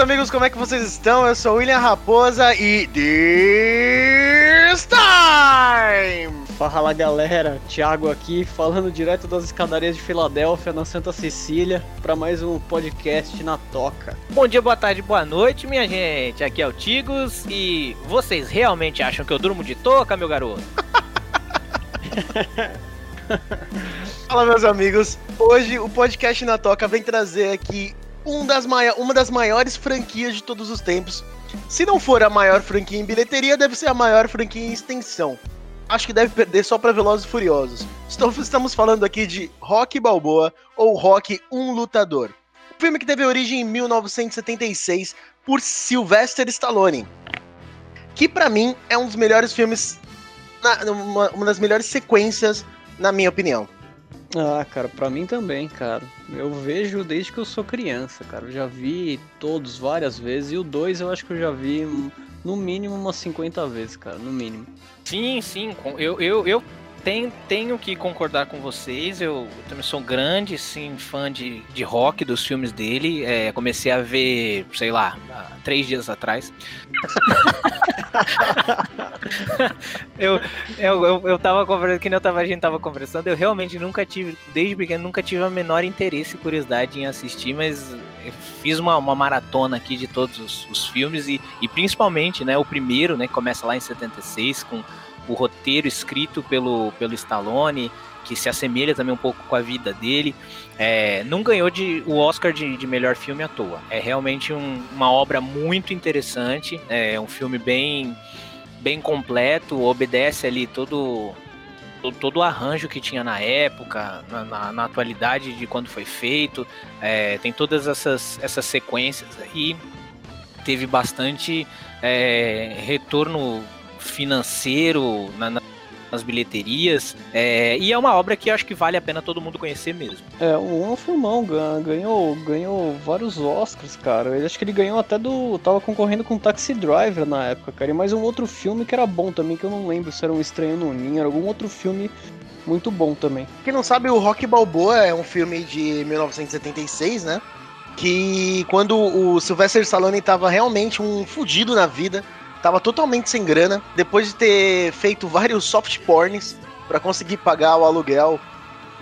meus amigos, como é que vocês estão? Eu sou William Raposa e This Time! Fala galera, Thiago aqui, falando direto das escadarias de Filadélfia, na Santa Cecília, para mais um podcast na Toca. Bom dia, boa tarde, boa noite, minha gente. Aqui é o Tigos e vocês realmente acham que eu durmo de toca, meu garoto? Fala, meus amigos. Hoje o podcast na Toca vem trazer aqui um das uma das maiores franquias de todos os tempos. Se não for a maior franquia em bilheteria, deve ser a maior franquia em extensão. Acho que deve perder só para Velozes e Furiosos. Estamos falando aqui de Rock Balboa ou Rock Um Lutador. Um filme que teve origem em 1976 por Sylvester Stallone. Que para mim é um dos melhores filmes, uma das melhores sequências, na minha opinião. Ah, cara, pra mim também, cara. Eu vejo desde que eu sou criança, cara. Eu já vi todos várias vezes. E o 2 eu acho que eu já vi no mínimo umas 50 vezes, cara. No mínimo. Sim, sim. Eu, eu, eu tenho, tenho que concordar com vocês. Eu, eu também sou grande, sim, fã de, de rock, dos filmes dele. É, comecei a ver, sei lá, três dias atrás. eu, eu, eu, eu tava conversando, que nem eu tava, a gente tava conversando, eu realmente nunca tive, desde pequeno, nunca tive a menor interesse e curiosidade em assistir, mas fiz uma, uma maratona aqui de todos os, os filmes e, e principalmente, né, o primeiro, né, que começa lá em 76 com o roteiro escrito pelo, pelo Stallone, que se assemelha também um pouco com a vida dele. É, não ganhou de, o Oscar de, de, melhor filme à toa. É realmente um, uma obra muito interessante. É um filme bem, bem completo, obedece ali todo, todo, o arranjo que tinha na época, na, na, na atualidade de quando foi feito. É, tem todas essas, essas sequências e teve bastante é, retorno financeiro na, nas bilheterias. É, e é uma obra que eu acho que vale a pena todo mundo conhecer mesmo. É, o um filmão ganhou, ganhou vários Oscars, cara. Eu acho que ele ganhou até do. tava concorrendo com Taxi Driver na época, cara. E mais um outro filme que era bom também, que eu não lembro se era um Estranho no Ninho, era algum outro filme muito bom também. Quem não sabe, o Rock Balboa é um filme de 1976, né? Que quando o Sylvester Stallone tava realmente um fudido na vida, tava totalmente sem grana, depois de ter feito vários soft porns para conseguir pagar o aluguel,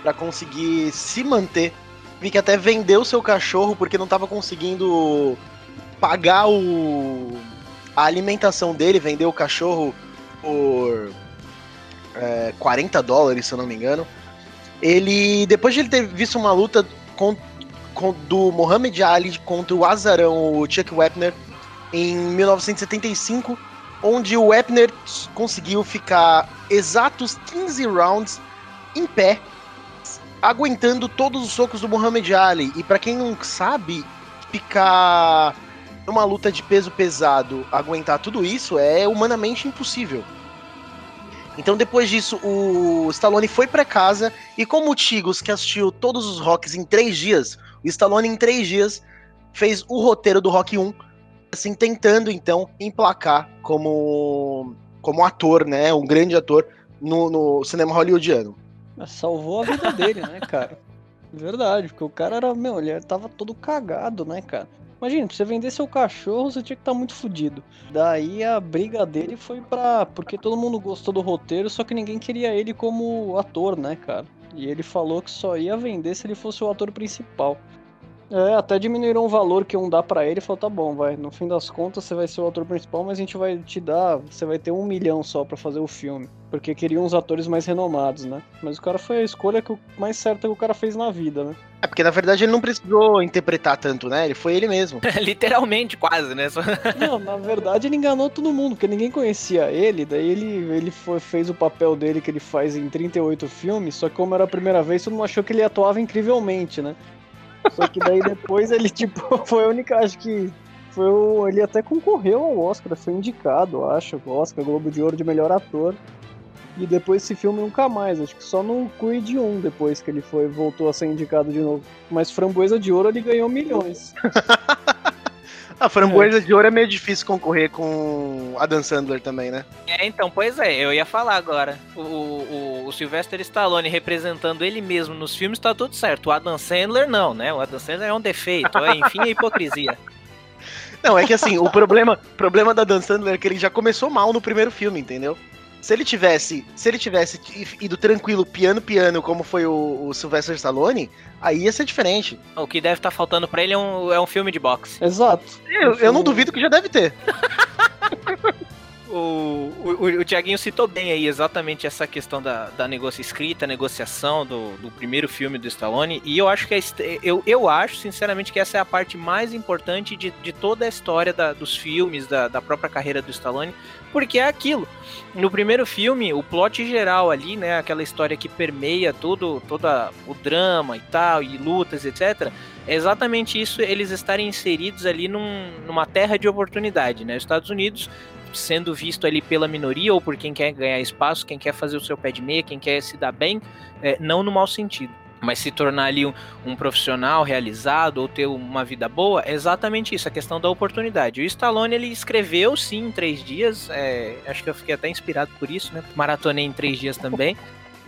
para conseguir se manter. Vi que até vendeu seu cachorro porque não tava conseguindo pagar o a alimentação dele, vendeu o cachorro por é, 40 dólares, se eu não me engano. Ele, depois de ele ter visto uma luta com, com, do Muhammad Ali contra o azarão, o Chuck Wepner, em 1975, onde o Epner conseguiu ficar exatos 15 rounds em pé, aguentando todos os socos do Muhammad Ali. E para quem não sabe, ficar numa luta de peso pesado, aguentar tudo isso é humanamente impossível. Então depois disso, o Stallone foi para casa e como o Tigos, que assistiu todos os rocks em três dias, o Stallone em três dias fez o roteiro do Rock 1 assim, tentando então emplacar como, como ator, né? Um grande ator no, no cinema hollywoodiano. Salvou a vida dele, né, cara? Verdade, porque o cara era, meu, ele tava todo cagado, né, cara? Imagina, pra você vender seu cachorro, você tinha que estar tá muito fodido. Daí a briga dele foi pra. Porque todo mundo gostou do roteiro, só que ninguém queria ele como ator, né, cara? E ele falou que só ia vender se ele fosse o ator principal. É, até diminuíram o valor que um dá para ele e falou, tá bom, vai. No fim das contas, você vai ser o ator principal, mas a gente vai te dar. Você vai ter um milhão só para fazer o filme. Porque queriam uns atores mais renomados, né? Mas o cara foi a escolha que o, mais certa que o cara fez na vida, né? É, porque na verdade ele não precisou interpretar tanto, né? Ele foi ele mesmo. Literalmente, quase, né? não, na verdade ele enganou todo mundo, porque ninguém conhecia ele. Daí ele, ele foi, fez o papel dele que ele faz em 38 filmes, só que como era a primeira vez, todo mundo achou que ele atuava incrivelmente, né? Só que daí depois ele, tipo, foi a única, acho que. Foi o, ele até concorreu ao Oscar, foi indicado, acho, Oscar, Globo de Ouro de melhor ator. E depois esse filme nunca mais, acho que só no Creed 1 depois que ele foi, voltou a ser indicado de novo. Mas Framboesa de Ouro ele ganhou milhões. A framboesa é. de ouro é meio difícil concorrer com a Dan Sandler também, né? É, então, pois é, eu ia falar agora. O, o, o Sylvester Stallone representando ele mesmo nos filmes tá tudo certo. O Adam Sandler não, né? O Adam Sandler é um defeito, é, enfim, é hipocrisia. Não, é que assim, o problema, problema da Dan Sandler é que ele já começou mal no primeiro filme, entendeu? Se ele tivesse, se ele tivesse ido tranquilo, piano piano, como foi o, o Sylvester Stallone, aí ia ser diferente. O que deve estar tá faltando para ele é um, é um filme de boxe. Exato. Eu, eu não duvido que já deve ter. o, o, o Tiaguinho citou bem aí exatamente essa questão da, da negocia escrita, negociação do, do primeiro filme do Stallone. E eu acho que é, eu, eu acho, sinceramente, que essa é a parte mais importante de, de toda a história da, dos filmes, da, da própria carreira do Stallone, porque é aquilo. No primeiro filme, o plot geral ali, né, aquela história que permeia todo, toda o drama e tal, e lutas, etc. É exatamente isso, eles estarem inseridos ali num, numa terra de oportunidade, né? Os Estados Unidos sendo visto ali pela minoria ou por quem quer ganhar espaço, quem quer fazer o seu pé de meia, quem quer se dar bem, é, não no mau sentido. Mas se tornar ali um, um, profissional realizado ou ter uma vida boa, é exatamente isso, a questão da oportunidade. O Stallone ele escreveu sim em três dias, é, acho que eu fiquei até inspirado por isso, né? Maratonei em três dias também.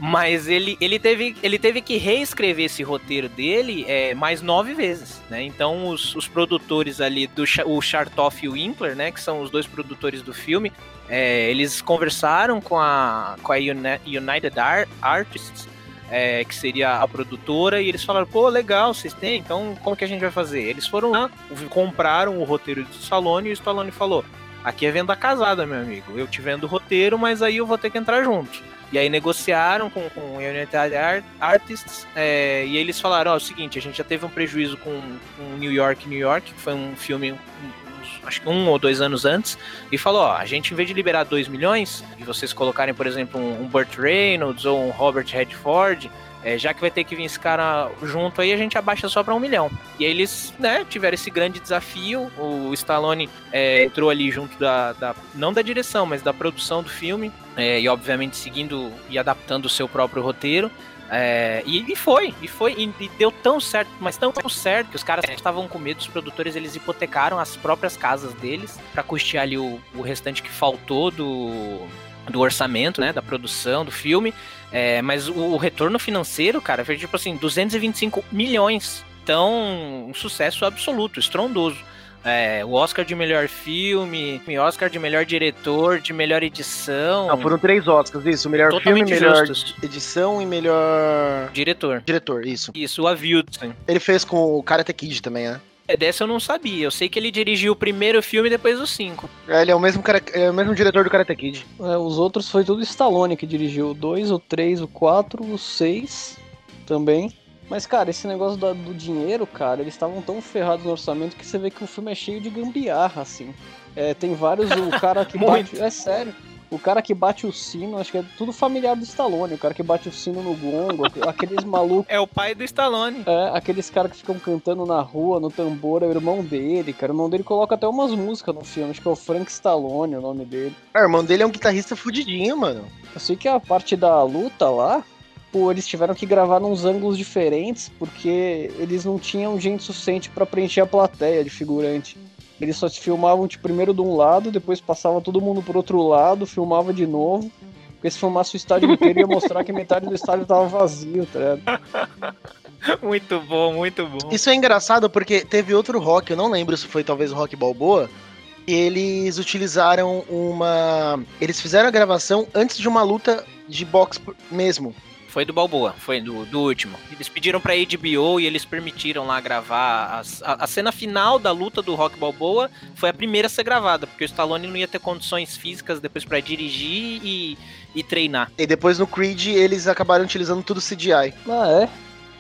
Mas ele, ele, teve, ele teve que reescrever esse roteiro dele é, mais nove vezes, né? Então os, os produtores ali, do, o Chartoff e o Winkler, né? Que são os dois produtores do filme, é, eles conversaram com a, com a United Artists, é, que seria a produtora, e eles falaram, pô, legal, vocês têm, então como que a gente vai fazer? Eles foram lá, compraram o roteiro do Stallone, e o Stallone falou, aqui é venda casada, meu amigo, eu te vendo o roteiro, mas aí eu vou ter que entrar junto. E aí negociaram com, com o United Artists é, e eles falaram, ó, oh, é o seguinte, a gente já teve um prejuízo com, com New York, New York, que foi um filme acho que um ou dois anos antes, e falou: ó, a gente, em vez de liberar 2 milhões, e vocês colocarem, por exemplo, um, um Burt Reynolds ou um Robert Redford, é, já que vai ter que vir esse cara junto aí, a gente abaixa só para um milhão. E aí eles, né, tiveram esse grande desafio. O Stallone é, entrou ali junto da, da, não da direção, mas da produção do filme. É, e obviamente seguindo e adaptando o seu próprio roteiro. É, e, e, foi, e foi, e, e, deu tão certo, mas tão, certo que os caras estavam com medo, os produtores eles hipotecaram as próprias casas deles para custear ali o, o restante que faltou do, do orçamento, né, da produção do filme. É, mas o, o, retorno financeiro, cara, foi tipo assim, 225 milhões. Então, um sucesso absoluto, estrondoso. É, o Oscar de melhor filme, Oscar de melhor diretor, de melhor edição. Não, foram três Oscars, isso. Melhor filme, melhor justos. edição e melhor. Diretor. Diretor, isso. Isso, o Avilton. Ele fez com o Karate Kid também, né? É, dessa eu não sabia. Eu sei que ele dirigiu o primeiro filme e depois os cinco. É, ele é o mesmo, cara, é o mesmo diretor do Karate Kid. É, os outros foi tudo Stallone que dirigiu. O 2, o 3, o 4, o 6 também. Mas, cara, esse negócio do, do dinheiro, cara, eles estavam tão ferrados no orçamento que você vê que o filme é cheio de gambiarra, assim. É, tem vários. O cara que bate. É sério. O cara que bate o sino, acho que é tudo familiar do Stallone. O cara que bate o sino no gongo, aqueles malucos. É o pai do Stallone. É, aqueles caras que ficam cantando na rua, no tambor, é o irmão dele, cara. O irmão dele coloca até umas músicas no filme, acho que é o Frank Stallone o nome dele. É, o irmão dele é um guitarrista fudidinho, mano. Eu sei que a parte da luta lá, pô, eles tiveram que gravar nos ângulos diferentes, porque eles não tinham gente suficiente para preencher a plateia de figurante. Eles só se filmavam tipo, primeiro de um lado, depois passava todo mundo pro outro lado, filmava de novo. Porque se filmasse o estádio inteiro ia mostrar que metade do estádio tava vazio, tá ligado? Muito bom, muito bom. Isso é engraçado porque teve outro rock, eu não lembro se foi talvez o Rock Balboa, e eles utilizaram uma. Eles fizeram a gravação antes de uma luta de boxe mesmo. Foi do Balboa, foi do, do último. Eles pediram pra HBO e eles permitiram lá gravar. As, a, a, cena final da luta do Rock Balboa foi a primeira a ser gravada, porque o Stallone não ia ter condições físicas depois para dirigir e, e treinar. E depois no Creed eles acabaram utilizando tudo CGI. Ah, é?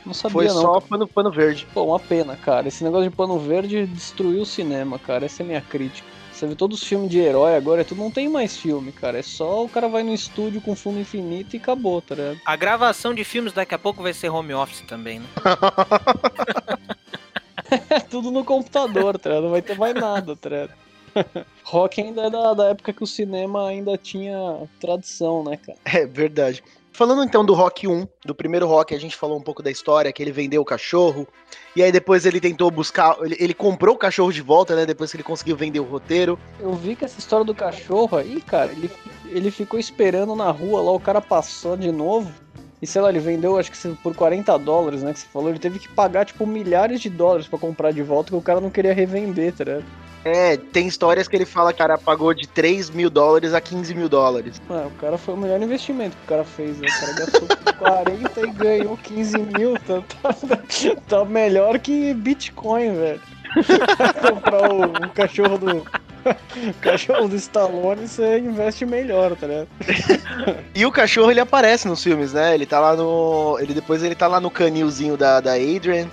Não sabia, Foi não. só pano, pano verde. Pô, uma pena, cara. Esse negócio de pano verde destruiu o cinema, cara. Essa é a minha crítica. Você vê todos os filmes de herói agora, tu não tem mais filme, cara. É só o cara vai no estúdio com fundo infinito e acabou, tá ligado? A gravação de filmes daqui a pouco vai ser home office também, né? é tudo no computador, tá ligado? Não vai ter mais nada, tá ligado? Rock ainda é da, da época que o cinema ainda tinha tradição, né, cara? É verdade. Falando então do Rock 1, do primeiro Rock, a gente falou um pouco da história, que ele vendeu o cachorro, e aí depois ele tentou buscar, ele, ele, comprou o cachorro de volta, né, depois que ele conseguiu vender o roteiro. Eu vi que essa história do cachorro aí, cara, ele, ele ficou esperando na rua lá, o cara passou de novo, e sei lá, ele vendeu acho que por 40 dólares, né, que você falou, ele teve que pagar, tipo, milhares de dólares para comprar de volta, que o cara não queria revender, tá ligado? É, tem histórias que ele fala que o cara pagou de 3 mil dólares a 15 mil dólares. O cara foi o melhor investimento que o cara fez, né? O cara gastou 40 e ganhou 15 mil. Tá, tá, tá melhor que Bitcoin, velho. Comprar o, o cachorro do. O cachorro do Stallone, você investe melhor, tá ligado? E o cachorro ele aparece nos filmes, né? Ele tá lá no. Ele depois ele tá lá no canilzinho da, da Adrian.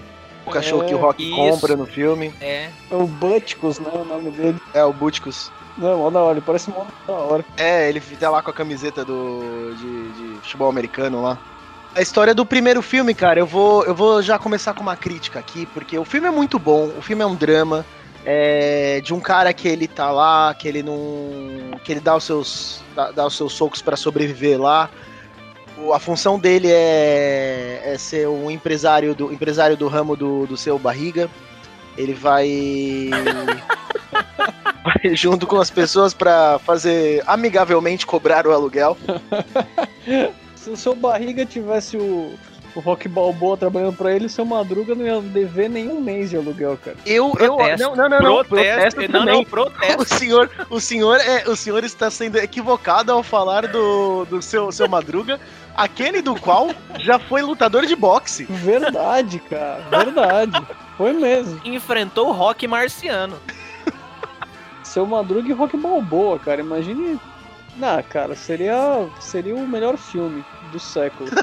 O cachorro É, que o Rock isso. compra no filme. É. É o Butticus, né? O nome dele. É, o Buticus. Não, mó da hora, ele parece mó da hora. É, ele tá lá com a camiseta do de, de futebol americano lá. A história do primeiro filme, cara, eu vou, eu vou já começar com uma crítica aqui, porque o filme é muito bom, o filme é um drama, é, de um cara que ele tá lá, que ele não. que ele dá os seus. dá, dá os seus socos pra sobreviver lá. O- A função dele é, é ser um empresário do, empresário do ramo do, do seu barriga. Ele vai. vai junto com as pessoas pra fazer amigavelmente cobrar o aluguel. Se o seu barriga tivesse o, o Rock Balboa trabalhando pra ele, o seu Madruga não ia dever nenhum mês de aluguel, cara. Eu, eu Protesto. não, não, não, não, Protesto. Não, também. não, protesto. O senhor, o senhor é, o senhor está sendo equivocado ao falar do, do seu, seu Madruga, aquele do qual já foi lutador de boxe. Verdade, cara. Verdade. Foi mesmo. Enfrentou o Rock Marciano. Seu Madruga e Rock Balboa, cara. Imagine. Não, cara, seria, seria o melhor filme do século.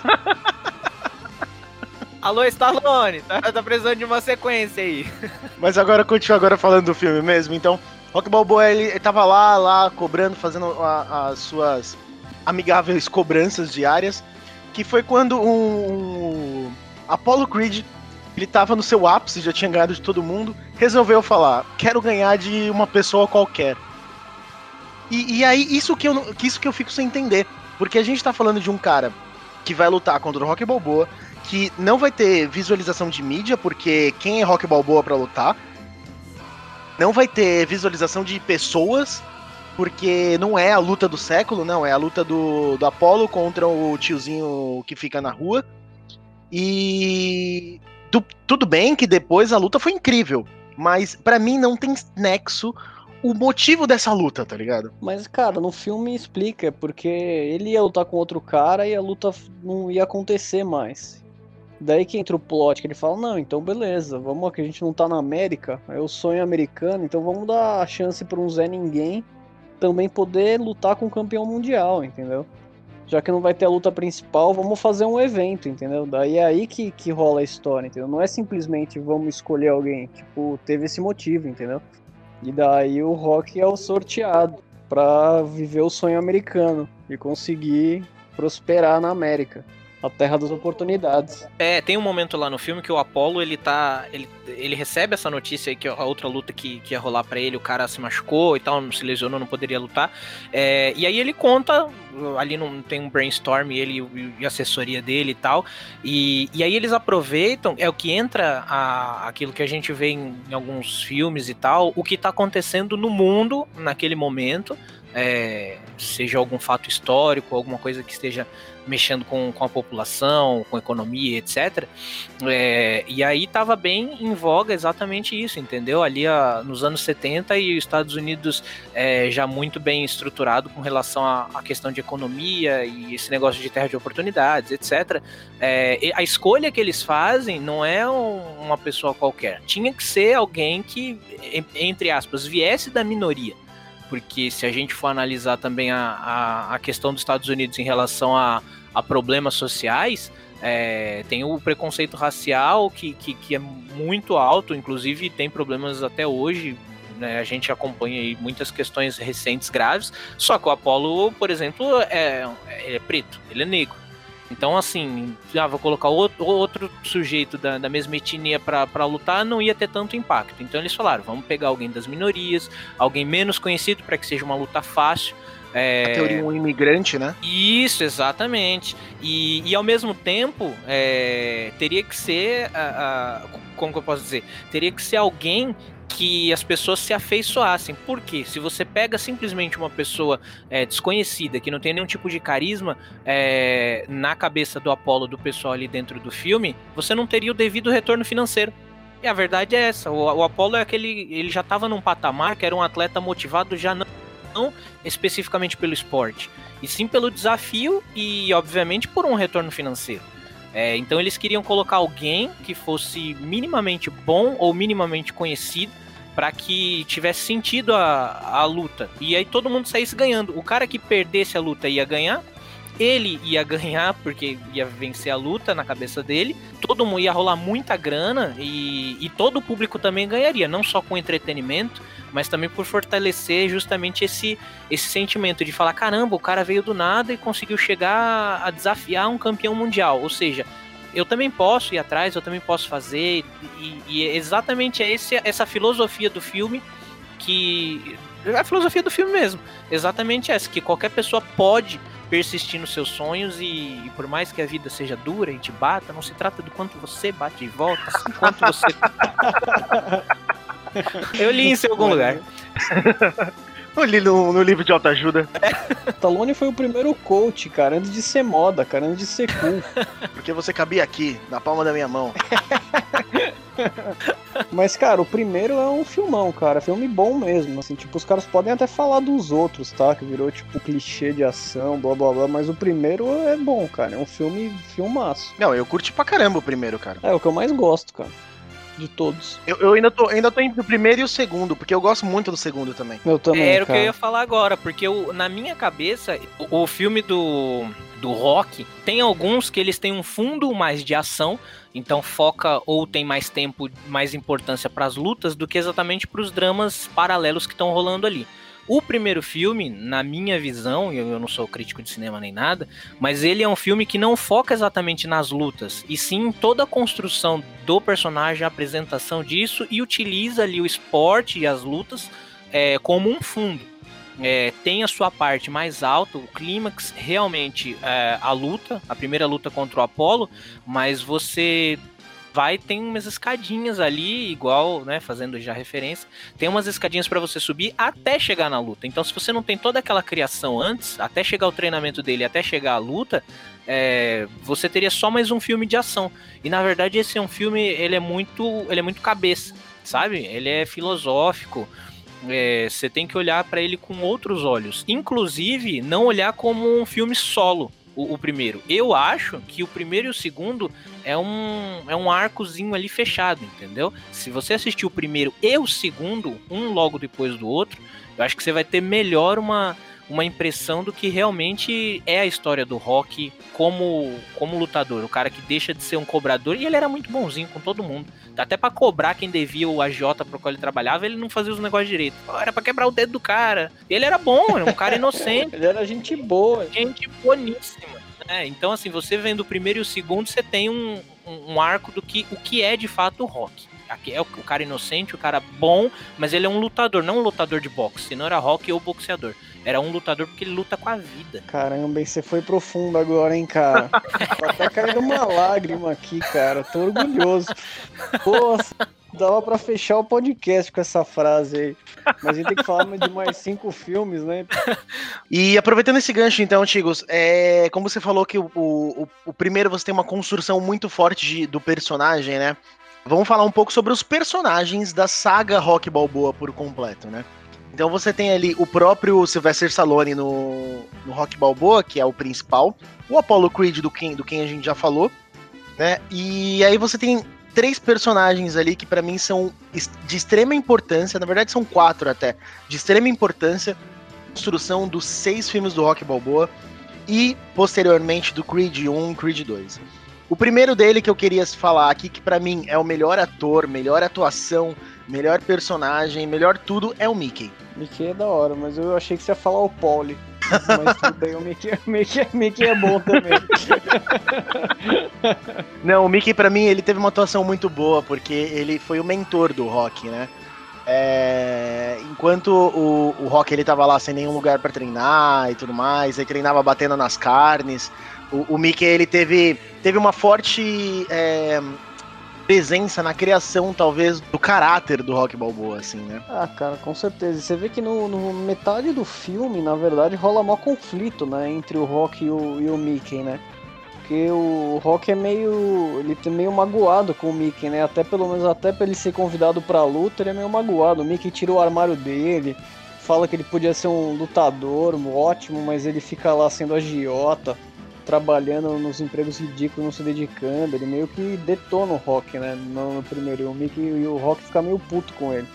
Alô, Stallone, tá, tá precisando de uma sequência aí. Mas agora continua agora falando do filme mesmo. Então, Rock Balboa ele, ele tava lá, lá cobrando, fazendo a- as suas amigáveis cobranças diárias, que foi quando um, um Apollo Creed ele tava no seu ápice, já tinha ganhado de todo mundo, resolveu falar: quero ganhar de uma pessoa qualquer. E, e aí, isso que, eu, que isso que eu fico sem entender. Porque a gente tá falando de um cara que vai lutar contra o Rock Balboa, que não vai ter visualização de mídia, porque quem é Rock Balboa pra lutar? Não vai ter visualização de pessoas, porque não é a luta do século, não, é a luta do, do Apollo contra o tiozinho que fica na rua. E tu- tudo bem que depois a luta foi incrível, mas pra mim não tem nexo o motivo dessa luta, tá ligado? Mas, cara, no filme explica, porque ele ia lutar com outro cara e a luta não ia acontecer mais. Daí que entra o plot, que ele fala, não, então beleza, vamos que a gente não tá na América, é o sonho americano, então vamos dar a chance pra um Zé Ninguém também poder lutar com o campeão mundial, entendeu? Já que não vai ter a luta principal, vamos fazer um evento, entendeu? Daí é aí que, que rola a história, entendeu? Não é simplesmente vamos escolher alguém, tipo, teve esse motivo, entendeu? E daí o Rock é o sorteado pra viver o sonho americano e conseguir prosperar na América, a terra das oportunidades. É, tem um momento lá no filme que o Apollo, ele tá. Ele, ele recebe essa notícia aí que a outra luta que, que ia rolar pra ele, o cara se machucou e tal, não se lesionou, não poderia lutar. É, e aí ele conta, ali não tem um brainstorm, ele e- assessoria dele e tal. E, e aí eles aproveitam, é o que entra a, aquilo que a gente vê em, em alguns filmes e tal, o que tá acontecendo no mundo naquele momento. é, seja algum fato histórico, alguma coisa que esteja mexendo com, com a população, com a economia, etc. É, e aí tava bem em voga exatamente isso, entendeu? Ali a- nos anos 70 e os Estados Unidos é, já muito bem estruturado com relação à, questão de economia e esse negócio de terra de oportunidades, etc. É, a escolha que eles fazem não é um- uma pessoa qualquer. Tinha que ser alguém que, entre aspas, viesse da minoria porque se a gente for analisar também a, a, a questão dos Estados Unidos em relação a, a problemas sociais, é, tem o preconceito racial que, que, que é muito alto, inclusive tem problemas até hoje. né, a gente acompanha muitas questões recentes graves, só que o Apollo, por exemplo, é, é preto, ele é negro. Então, assim, ah, vou colocar outro, outro sujeito da, da mesma etnia para lutar, não ia ter tanto impacto. Então, eles falaram: vamos pegar alguém das minorias, alguém menos conhecido para que seja uma luta fácil. É... A teoria um imigrante, né? Isso, exatamente. E, e ao mesmo tempo, é, teria que ser, a, a- como que eu posso dizer? Teria que ser alguém que as pessoas se afeiçoassem. Por quê? Se você pega simplesmente uma pessoa é, desconhecida, que não tem nenhum tipo de carisma é, na cabeça do Apollo, do pessoal ali dentro do filme, você não teria o devido retorno financeiro. E a verdade é essa, o, o Apollo é aquele, ele já estava num patamar que era um atleta motivado já não, não especificamente pelo esporte, e sim pelo desafio e obviamente por um retorno financeiro. É, então eles queriam colocar alguém que fosse minimamente bom ou minimamente conhecido para que tivesse sentido a, a luta. E aí todo mundo saísse ganhando. O cara que perdesse a luta ia ganhar, ele ia ganhar porque ia vencer a luta na cabeça dele, todo mundo ia rolar muita grana e, e todo o público também ganharia, não só com entretenimento, mas também por fortalecer justamente esse, esse sentimento de falar: caramba, o cara veio do nada e conseguiu chegar a desafiar um campeão mundial. Ou seja, eu também posso ir atrás, eu também posso fazer, e, e exatamente é esse, essa filosofia do filme que. É a filosofia do filme mesmo, exatamente essa, que qualquer pessoa pode persistir nos seus sonhos e, e, por mais que a vida seja dura e te bata, não se trata do quanto você bate de volta, sim quanto você. Eu li isso em algum lugar. Eu li no, no livro de autoajuda. Stallone foi o primeiro coach, cara, antes de ser moda, cara, antes de ser cool. Porque você cabia aqui, na palma da minha mão. Mas, cara, o primeiro é um filmão, cara. Filme bom mesmo. Assim, tipo, os caras podem até falar dos outros, tá? Que virou, tipo, clichê de ação, blá blá blá. Mas o primeiro é bom, cara. É um filme filmaço. Não, eu curti pra caramba o primeiro, cara. É o que eu mais gosto, cara de todos. Eu, eu, ainda, tô, ainda tô entre o primeiro e o segundo, porque eu gosto muito do segundo também. Eu também. É, era cara. o que eu ia falar agora, porque eu, na minha cabeça, o, o filme do, do rock tem alguns que eles têm um fundo mais de ação, então foca ou tem mais tempo, mais importância para as lutas do que exatamente para os dramas paralelos que estão rolando ali. O primeiro filme, na minha visão, eu, eu não sou crítico de cinema nem nada, mas ele é um filme que não foca exatamente nas lutas, e sim toda a construção do personagem, a apresentação disso, e utiliza ali o esporte e as lutas é, como um fundo. É, tem a sua parte mais alta, o clímax, realmente é, a luta, a primeira luta contra o Apollo, mas você vai, tem umas escadinhas ali, igual, né, fazendo já referência, tem umas escadinhas para você subir até chegar na luta. Então, se você não tem toda aquela criação antes, até chegar o treinamento dele, até chegar a luta, é, você teria só mais um filme de ação. E na verdade esse é um filme, ele é muito, ele é muito cabeça, sabe? Ele é filosófico. É, você tem que olhar para ele com outros olhos. Inclusive, não olhar como um filme solo o, o, primeiro. Eu acho que o primeiro e o segundo é um, é um arcozinho ali fechado, entendeu? Se você assistir o primeiro e o segundo, um logo depois do outro, eu acho que você vai ter melhor uma, uma impressão do que realmente é a história do Rock como, como lutador. O cara que deixa de ser um cobrador e ele era muito bonzinho com todo mundo. Até para cobrar quem devia o agiota pro qual ele trabalhava, ele não fazia os negócios direito. Era para quebrar o dedo do cara. Ele era bom, era um cara inocente. ele era gente boa. Gente boníssima. É, então, assim, você vendo o primeiro e o segundo, você tem um, um, um arco do que o que é de fato o rock. Aqui é o, o, cara inocente, o cara bom, mas ele é um lutador, não um lutador de boxe, senão era rock ou boxeador. Era um lutador porque ele luta com a vida. Caramba, e você foi profundo agora, hein, cara? tá até caindo uma lágrima aqui, cara. Tô orgulhoso. Poxa, dava pra fechar o podcast com essa frase aí. Mas a gente tem que falar de mais cinco filmes, né? E aproveitando esse gancho, então, Tigos, é, como você falou que o, o, o primeiro você tem uma construção muito forte de, do personagem, né? Vamos falar um pouco sobre os personagens da saga Rock Balboa por completo, né? Então você tem ali o próprio Sylvester Stallone no, no Rock Balboa, que é o principal, o Apollo Creed do quem, do quem a gente já falou, né? E aí você tem três personagens ali que para mim são de extrema importância, na verdade são quatro até, de extrema importância, construção dos seis filmes do Rock Balboa e posteriormente do Creed 1, Creed 2. O primeiro dele que eu queria falar aqui, que para mim é o melhor ator, melhor atuação, melhor personagem, melhor tudo, é o Mickey. Mickey é da hora, mas eu achei que você ia falar o Pauli. Mas tudo bem, o Mickey, o Mickey, Mickey é bom também. Não, o Mickey para mim ele teve uma atuação muito boa, porque ele foi o mentor do Rock, né? É, enquanto o, o Rock ele tava lá sem nenhum lugar para treinar e tudo mais, aí treinava batendo nas carnes. O, o Mickey ele teve, teve uma forte é, presença na criação, talvez, do caráter do Rock Balboa, assim, né? Ah, cara, com certeza. Você vê que no, no metade do filme, na verdade, rola maior conflito, né? Entre o Rock e o, e o Mickey, né? porque o Rock é meio. ele é meio magoado com o Mickey, né? Até pelo menos até pra ele ser convidado pra luta, ele é meio magoado. O Mickey tira o armário dele, fala que ele podia ser um lutador um ótimo, mas ele fica lá sendo agiota, trabalhando nos empregos ridículos, não se dedicando. Ele meio que detona o Rock, né? No, no primeiro. E o Mickey e o Rock fica meio puto com ele.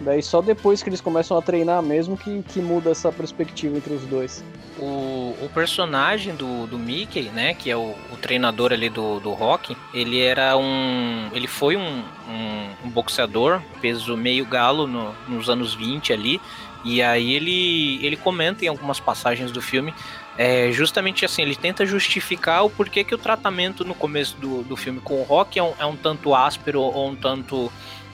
Daí só depois que eles começam a treinar mesmo que, que muda essa perspectiva entre os dois. O, o personagem do, do Mickey, né, que é o, o treinador ali do, do Rock, ele era um. Ele foi um, um, um boxeador, peso meio galo no, nos anos 20 ali. E aí ele, ele comenta em algumas passagens do filme é justamente assim, ele tenta justificar o porquê que o tratamento no começo do, do filme com o Rock é um, é um tanto áspero ou um tanto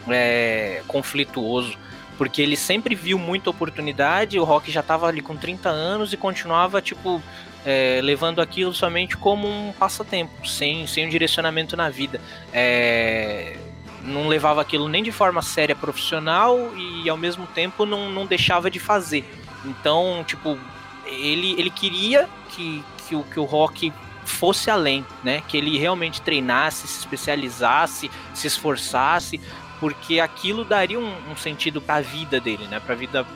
é, conflituoso. Porque ele sempre viu muita oportunidade, o Rock já estava ali com 30 anos e continuava, tipo, é, levando aquilo somente como um passatempo, sem, sem um direcionamento na vida. É, não levava aquilo nem de forma séria profissional e ao mesmo tempo não, não deixava de fazer. Então, tipo, ele, ele queria que, que, o, que o Rock fosse além, né? Que ele realmente treinasse, se especializasse, se esforçasse, porque aquilo daria um, um sentido para a vida dele, né? Para a vida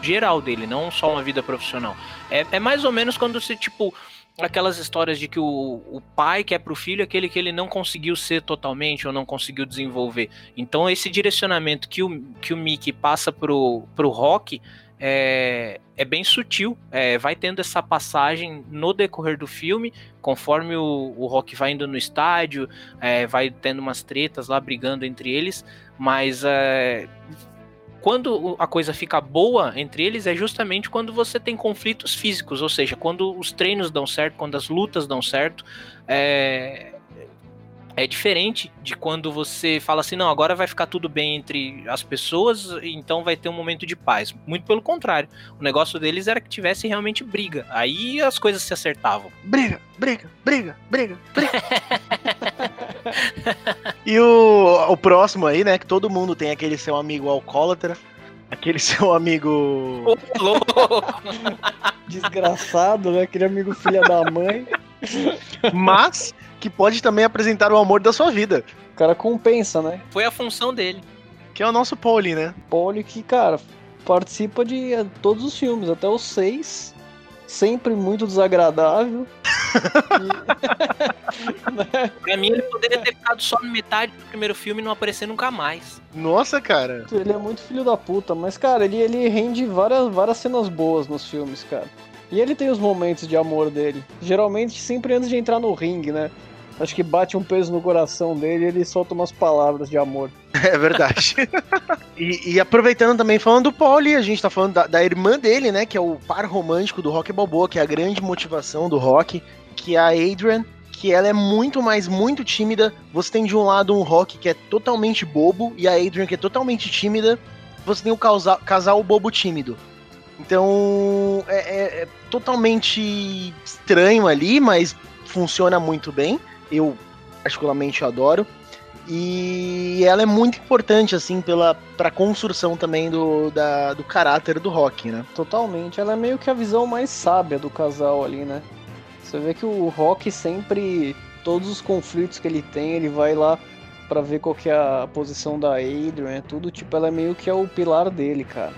geral dele, não só uma vida profissional. É, é mais ou menos quando você, tipo, aquelas histórias de que o, o pai quer pro filho aquele que ele não conseguiu ser totalmente ou não conseguiu desenvolver. Então esse direcionamento que o, que o Mickey passa pro, pro Rock é, é bem sutil, é, vai tendo essa passagem no decorrer do filme, conforme o, o Rock vai indo no estádio, é, vai tendo umas tretas lá brigando entre eles, mas é, quando a coisa fica boa entre eles é justamente quando você tem conflitos físicos, ou seja, quando os treinos dão certo, quando as lutas dão certo, é, é diferente de quando você fala assim, não, agora vai ficar tudo bem entre as pessoas, então vai ter um momento de paz. Muito pelo contrário. O negócio deles era que tivesse realmente briga. Aí as coisas se acertavam. Briga, briga, briga, briga, briga. e o, o próximo aí, né, que todo mundo tem aquele seu amigo alcoólatra, aquele seu amigo... Desgraçado, né, aquele amigo filha da mãe. Mas que pode também apresentar o amor da sua vida. O cara compensa, né? Foi a função dele. Que é o nosso Poli, né? Poli que, cara, participa de todos os filmes, até os seis. Sempre muito desagradável. e... pra mim, ele poderia ter ficado só na metade do primeiro filme e não aparecer nunca mais. Nossa, cara. Ele é muito filho da puta, mas, cara, ele, ele rende várias, várias cenas boas nos filmes, cara. E ele tem os momentos de amor dele. Geralmente, sempre antes de entrar no ringue, né? Acho que bate um peso no coração dele e ele solta umas palavras de amor. É verdade. e, e, aproveitando também, falando do Pauli, a gente tá falando da, da, irmã dele, né? Que é o par romântico do Rock Balboa, que é a grande motivação do Rock, que é a Adrian, que ela é muito mais, muito tímida. Você tem de um lado um Rock que é totalmente bobo, e a Adrian que é totalmente tímida. Você tem o casal, casal bobo tímido. Então é, é, é totalmente estranho ali, mas funciona muito bem eu particularmente adoro. E ela é muito importante, assim, pela pra construção também do, da, do caráter do Rock, né? Totalmente. Ela é meio que a visão mais sábia do casal ali, né? Você vê que o Rock sempre. Todos os conflitos que ele tem, ele vai lá para ver qual que é a posição da Adrian, é tudo, tipo, ela é meio que é o pilar dele, cara.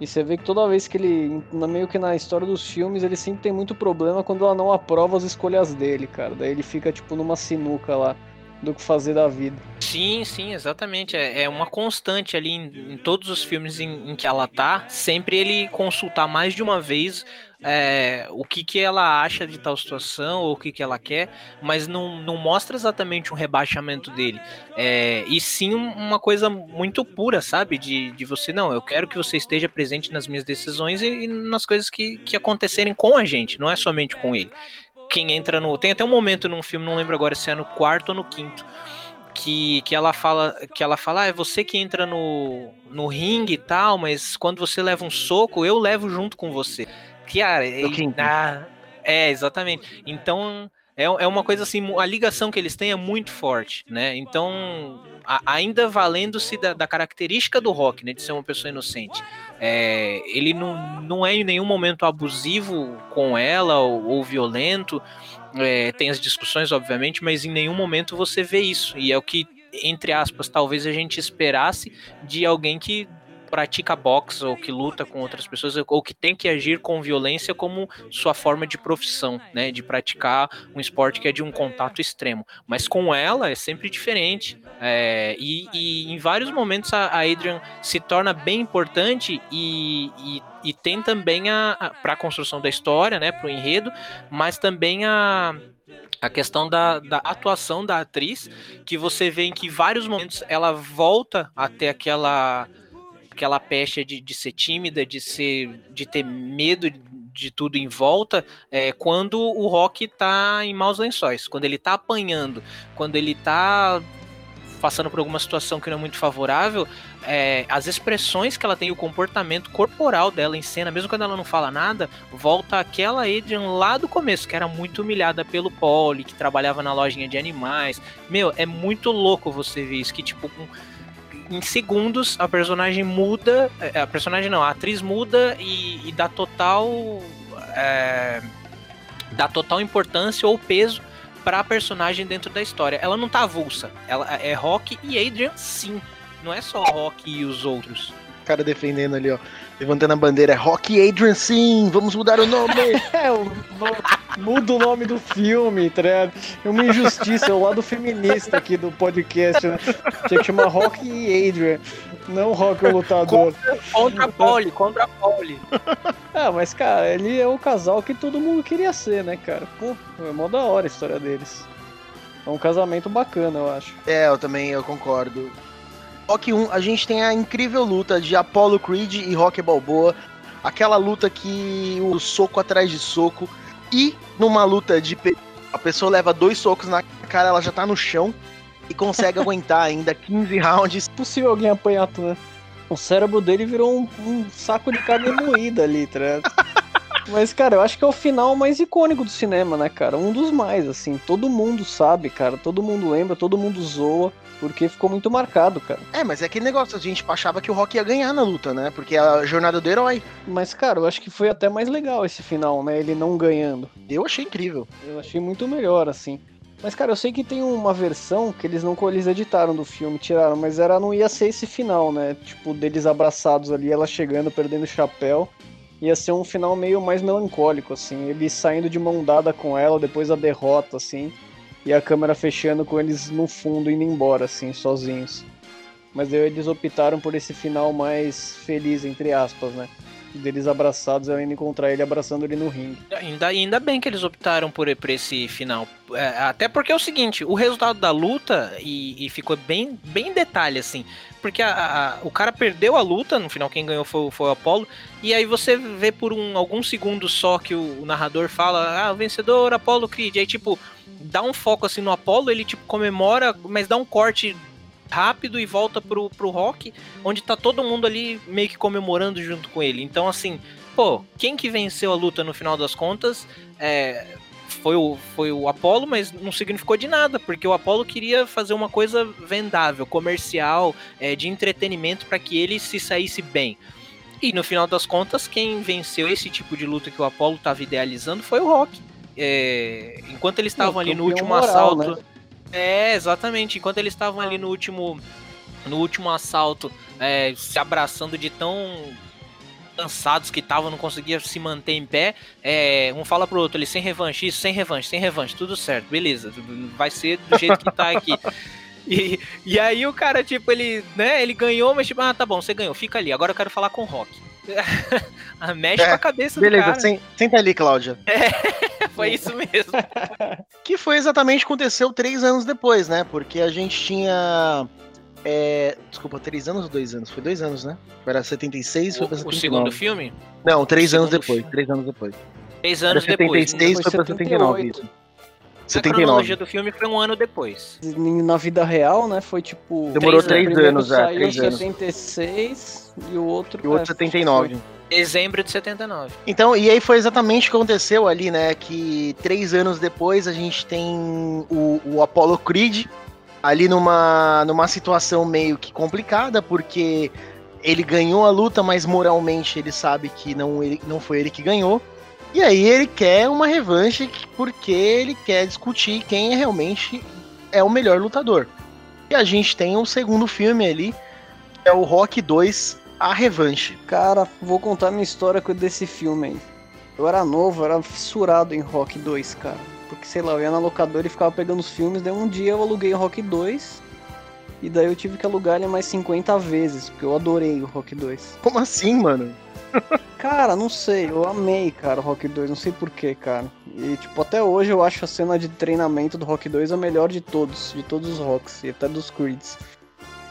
E você vê que toda vez que ele, meio que na história dos filmes, ele sempre tem muito problema quando ela não aprova as escolhas dele, cara. Daí ele fica, tipo, numa sinuca lá do que fazer da vida. Sim, sim, exatamente. É, é uma constante ali em, em todos os filmes em, em, que ela tá. Sempre ele consultar mais de uma vez é, o que, que ela acha de tal situação ou o que, que ela quer, mas não, não mostra exatamente um rebaixamento dele. É, e sim uma coisa muito pura, sabe? De, de você, não, eu quero que você esteja presente nas minhas decisões e, e nas coisas que, que acontecerem com a gente, não é somente com ele. Quem entra no. Tem até um momento num filme, não lembro agora se é no quarto ou no quinto que, que ela fala que ela fala, ah, é você que entra no, no ringue e tal, mas quando você leva um soco, eu levo junto com você. Cara, é, ah, é, exatamente. Então, é, é uma coisa assim, a ligação que eles têm é muito forte, né? Então, a, ainda valendo-se da, da, característica do rock, né? De ser uma pessoa inocente. É, ele não, não é em nenhum momento abusivo com ela ou, ou violento. é, tem as discussões, obviamente, mas em nenhum momento você vê isso. E é o que, entre aspas, talvez a gente esperasse de alguém que pratica boxe ou que luta com outras pessoas ou que tem que agir com violência como sua forma de profissão, né, de praticar um esporte que é de um contato extremo. Mas com ela é sempre diferente é, e, e, em vários momentos a, Adrian se torna bem importante e, e, e tem também a, a para a construção da história, né, para o enredo, mas também a a questão da, da, atuação da atriz, que você vê em que vários momentos ela volta até aquela aquela pecha de, de ser tímida, de ser, de ter medo de tudo em volta, é, quando o Rock tá em maus lençóis, quando ele tá apanhando, quando ele tá passando por alguma situação que não é muito favorável, é, as expressões que ela tem, o comportamento corporal dela em cena, mesmo quando ela não fala nada, volta aquela Adrian lá do começo, que era muito humilhada pelo Polly, que trabalhava na lojinha de animais. Meu, é muito louco você ver isso, que tipo, um, em segundos a personagem muda, é, a personagem não, a atriz muda e, e dá total é, dá total importância ou peso para a personagem dentro da história. Ela não tá avulsa, ela é Rock e Adrian sim, não é só Rock e os outros. Cara defendendo ali, ó levantando a bandeira, Rock Adrian sim, vamos mudar o nome. é, o, muda o nome do filme, tá ligado? É uma injustiça, é o lado feminista aqui do podcast, né? Tinha que chamar Rock Adrian, não Rock o lutador. Contra, contra a Polly, contra a Polly. Ah, mas cara, ele é o casal que todo mundo queria ser, né, cara? Pô, é mó da hora a história deles. É um casamento bacana, eu acho. É, eu também eu concordo. Rock 1, a gente tem a incrível luta de Apollo Creed e Rock Balboa. Aquela luta que o soco atrás de soco. E numa luta de a pessoa leva dois socos na cara, ela já tá no chão e consegue aguentar ainda 15 rounds. Possível alguém apanhar tudo, né? O cérebro dele virou um, um saco de carne moída ali, tá Mas, cara, eu acho que é o final mais icônico do cinema, né, cara? Um dos mais, assim. Todo mundo sabe, cara. Todo mundo lembra, todo mundo zoa. Porque ficou muito marcado, cara. É, mas é aquele negócio, a gente achava que o Rock ia ganhar na luta, né? Porque é a jornada do herói. Mas, cara, eu acho que foi até mais legal esse final, né? Ele não ganhando. Eu achei incrível. Eu achei muito melhor, assim. Mas, cara, eu sei que tem uma versão que eles não eles editaram do filme, tiraram, mas era não ia ser esse final, né? Tipo, deles abraçados ali, ela chegando, perdendo o chapéu. Ia ser um final meio mais melancólico, assim. Ele saindo de mão dada com ela, depois a derrota, assim e a câmera fechando com eles no fundo indo embora, assim, sozinhos. Mas daí eles optaram por esse final mais feliz, entre aspas, né? Deles abraçados, ela indo encontrar ele abraçando ele no ringue. Ainda, ainda bem que eles optaram por, por esse final. É, até porque é o seguinte, o resultado da luta, e, e ficou bem, bem em detalhe, assim. Porque a, a, o cara perdeu a luta, no final quem ganhou foi, foi o Apollo. E aí você vê por um, alguns segundos só que o, o narrador fala, ah, vencedor, Apollo Creed. Aí, tipo, dá um foco assim no Apollo, ele tipo comemora, mas dá um corte rápido e volta pro, pro rock, onde tá todo mundo ali meio que comemorando junto com ele. Então, assim, pô, quem que venceu a luta no final das contas é, foi, o, foi o Apollo, mas não significou de nada, porque o Apollo queria fazer uma coisa vendável, comercial, é, de entretenimento para que ele se saísse bem. E no final das contas, quem venceu esse tipo de luta que o Apollo estava idealizando foi o Rock. É, enquanto eles estavam ali no último moral, assalto. Né? É, exatamente. Enquanto eles estavam ali no último. No último assalto, é, se abraçando de tão cansados que estavam, não conseguia se manter em pé. É, um fala pro outro, ele sem revanche, isso, sem revanche, sem revanche, tudo certo, beleza, vai ser do jeito que tá aqui. E, e aí o cara, tipo, ele, né, ele ganhou, mas tipo, ah, tá bom, você ganhou, fica ali, agora eu quero falar com o Rock. Mexe é, com a cabeça beleza, do cara. Beleza, senta ali, Cláudia. É, foi isso mesmo. que foi exatamente o que aconteceu três anos depois, né? Porque a gente tinha. É, desculpa, três anos ou dois anos? Foi dois anos, né? Era 76 o, foi pra 79. O segundo filme? Não, três anos depois. Filme. Três anos depois. Três anos Era 76 depois. foi pra 79, isso. 79. A cronologia do filme foi um ano depois. Na vida real, né? Foi tipo. Demorou três, três anos já. Saiu três 76 anos. e o outro. E o outro é, 79. Dezembro de 79. Então, e aí foi exatamente o que aconteceu ali, né? Que três anos depois a gente tem o, o Apollo Creed ali numa, numa situação meio que complicada, porque ele ganhou a luta, mas moralmente ele sabe que não, ele, não foi ele que ganhou. E aí ele quer uma revanche porque ele quer discutir quem realmente é o melhor lutador. E a gente tem um segundo filme ali, que é o Rock 2, A Revanche. Cara, vou contar minha história desse filme aí. Eu era novo, eu era fissurado em Rock 2, cara. Porque, sei lá, eu ia na locadora e ficava pegando os filmes, daí um dia eu aluguei o Rock 2. E daí eu tive que alugar ele mais 50 vezes, porque eu adorei o Rock 2. Como assim, mano? Cara, não sei, eu amei, cara, o Rock 2, não sei porquê, cara. E, tipo, até hoje eu acho a cena de treinamento do Rock 2 a melhor de todos, de todos os Rocks, e até dos Creeds.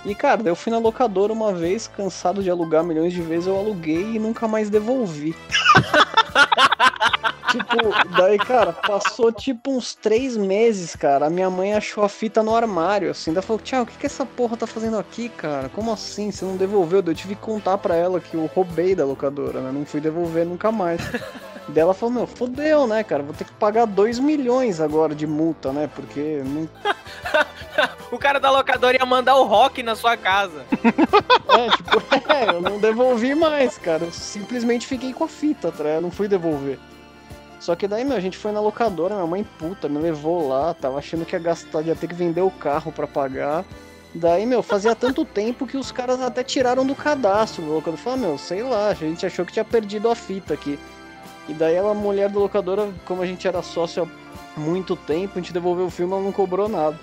E, cara, eu fui na locadora uma vez, cansado de alugar milhões de vezes, eu aluguei e nunca mais devolvi. tipo, daí, cara, passou tipo uns três meses, cara. A minha mãe achou a fita no armário, assim. Daí falou, tchau, o que, que essa porra tá fazendo aqui, cara? Como assim? Você não devolveu? Eu tive que contar pra ela que eu roubei da locadora, né? Não fui devolver nunca mais. daí ela falou, meu, fodeu, né, cara? Vou ter que pagar 2 milhões agora de multa, né? Porque. Não... o cara da locadora ia mandar o rock na sua casa. é, tipo, é, eu não devolvi mais, cara. Eu simplesmente fiquei com a fita, tá? Eu não fui devolver. Só que daí, meu, a gente foi na locadora, minha mãe puta me levou lá, tava achando que ia gastar, ia ter que vender o carro para pagar. Daí, meu, fazia tanto tempo que os caras até tiraram do cadastro do locador. Ah, meu, sei lá, a gente achou que tinha perdido a fita aqui. E daí ela, a mulher do locadora, como a gente era sócio há muito tempo, a gente devolveu o filme, ela não cobrou nada.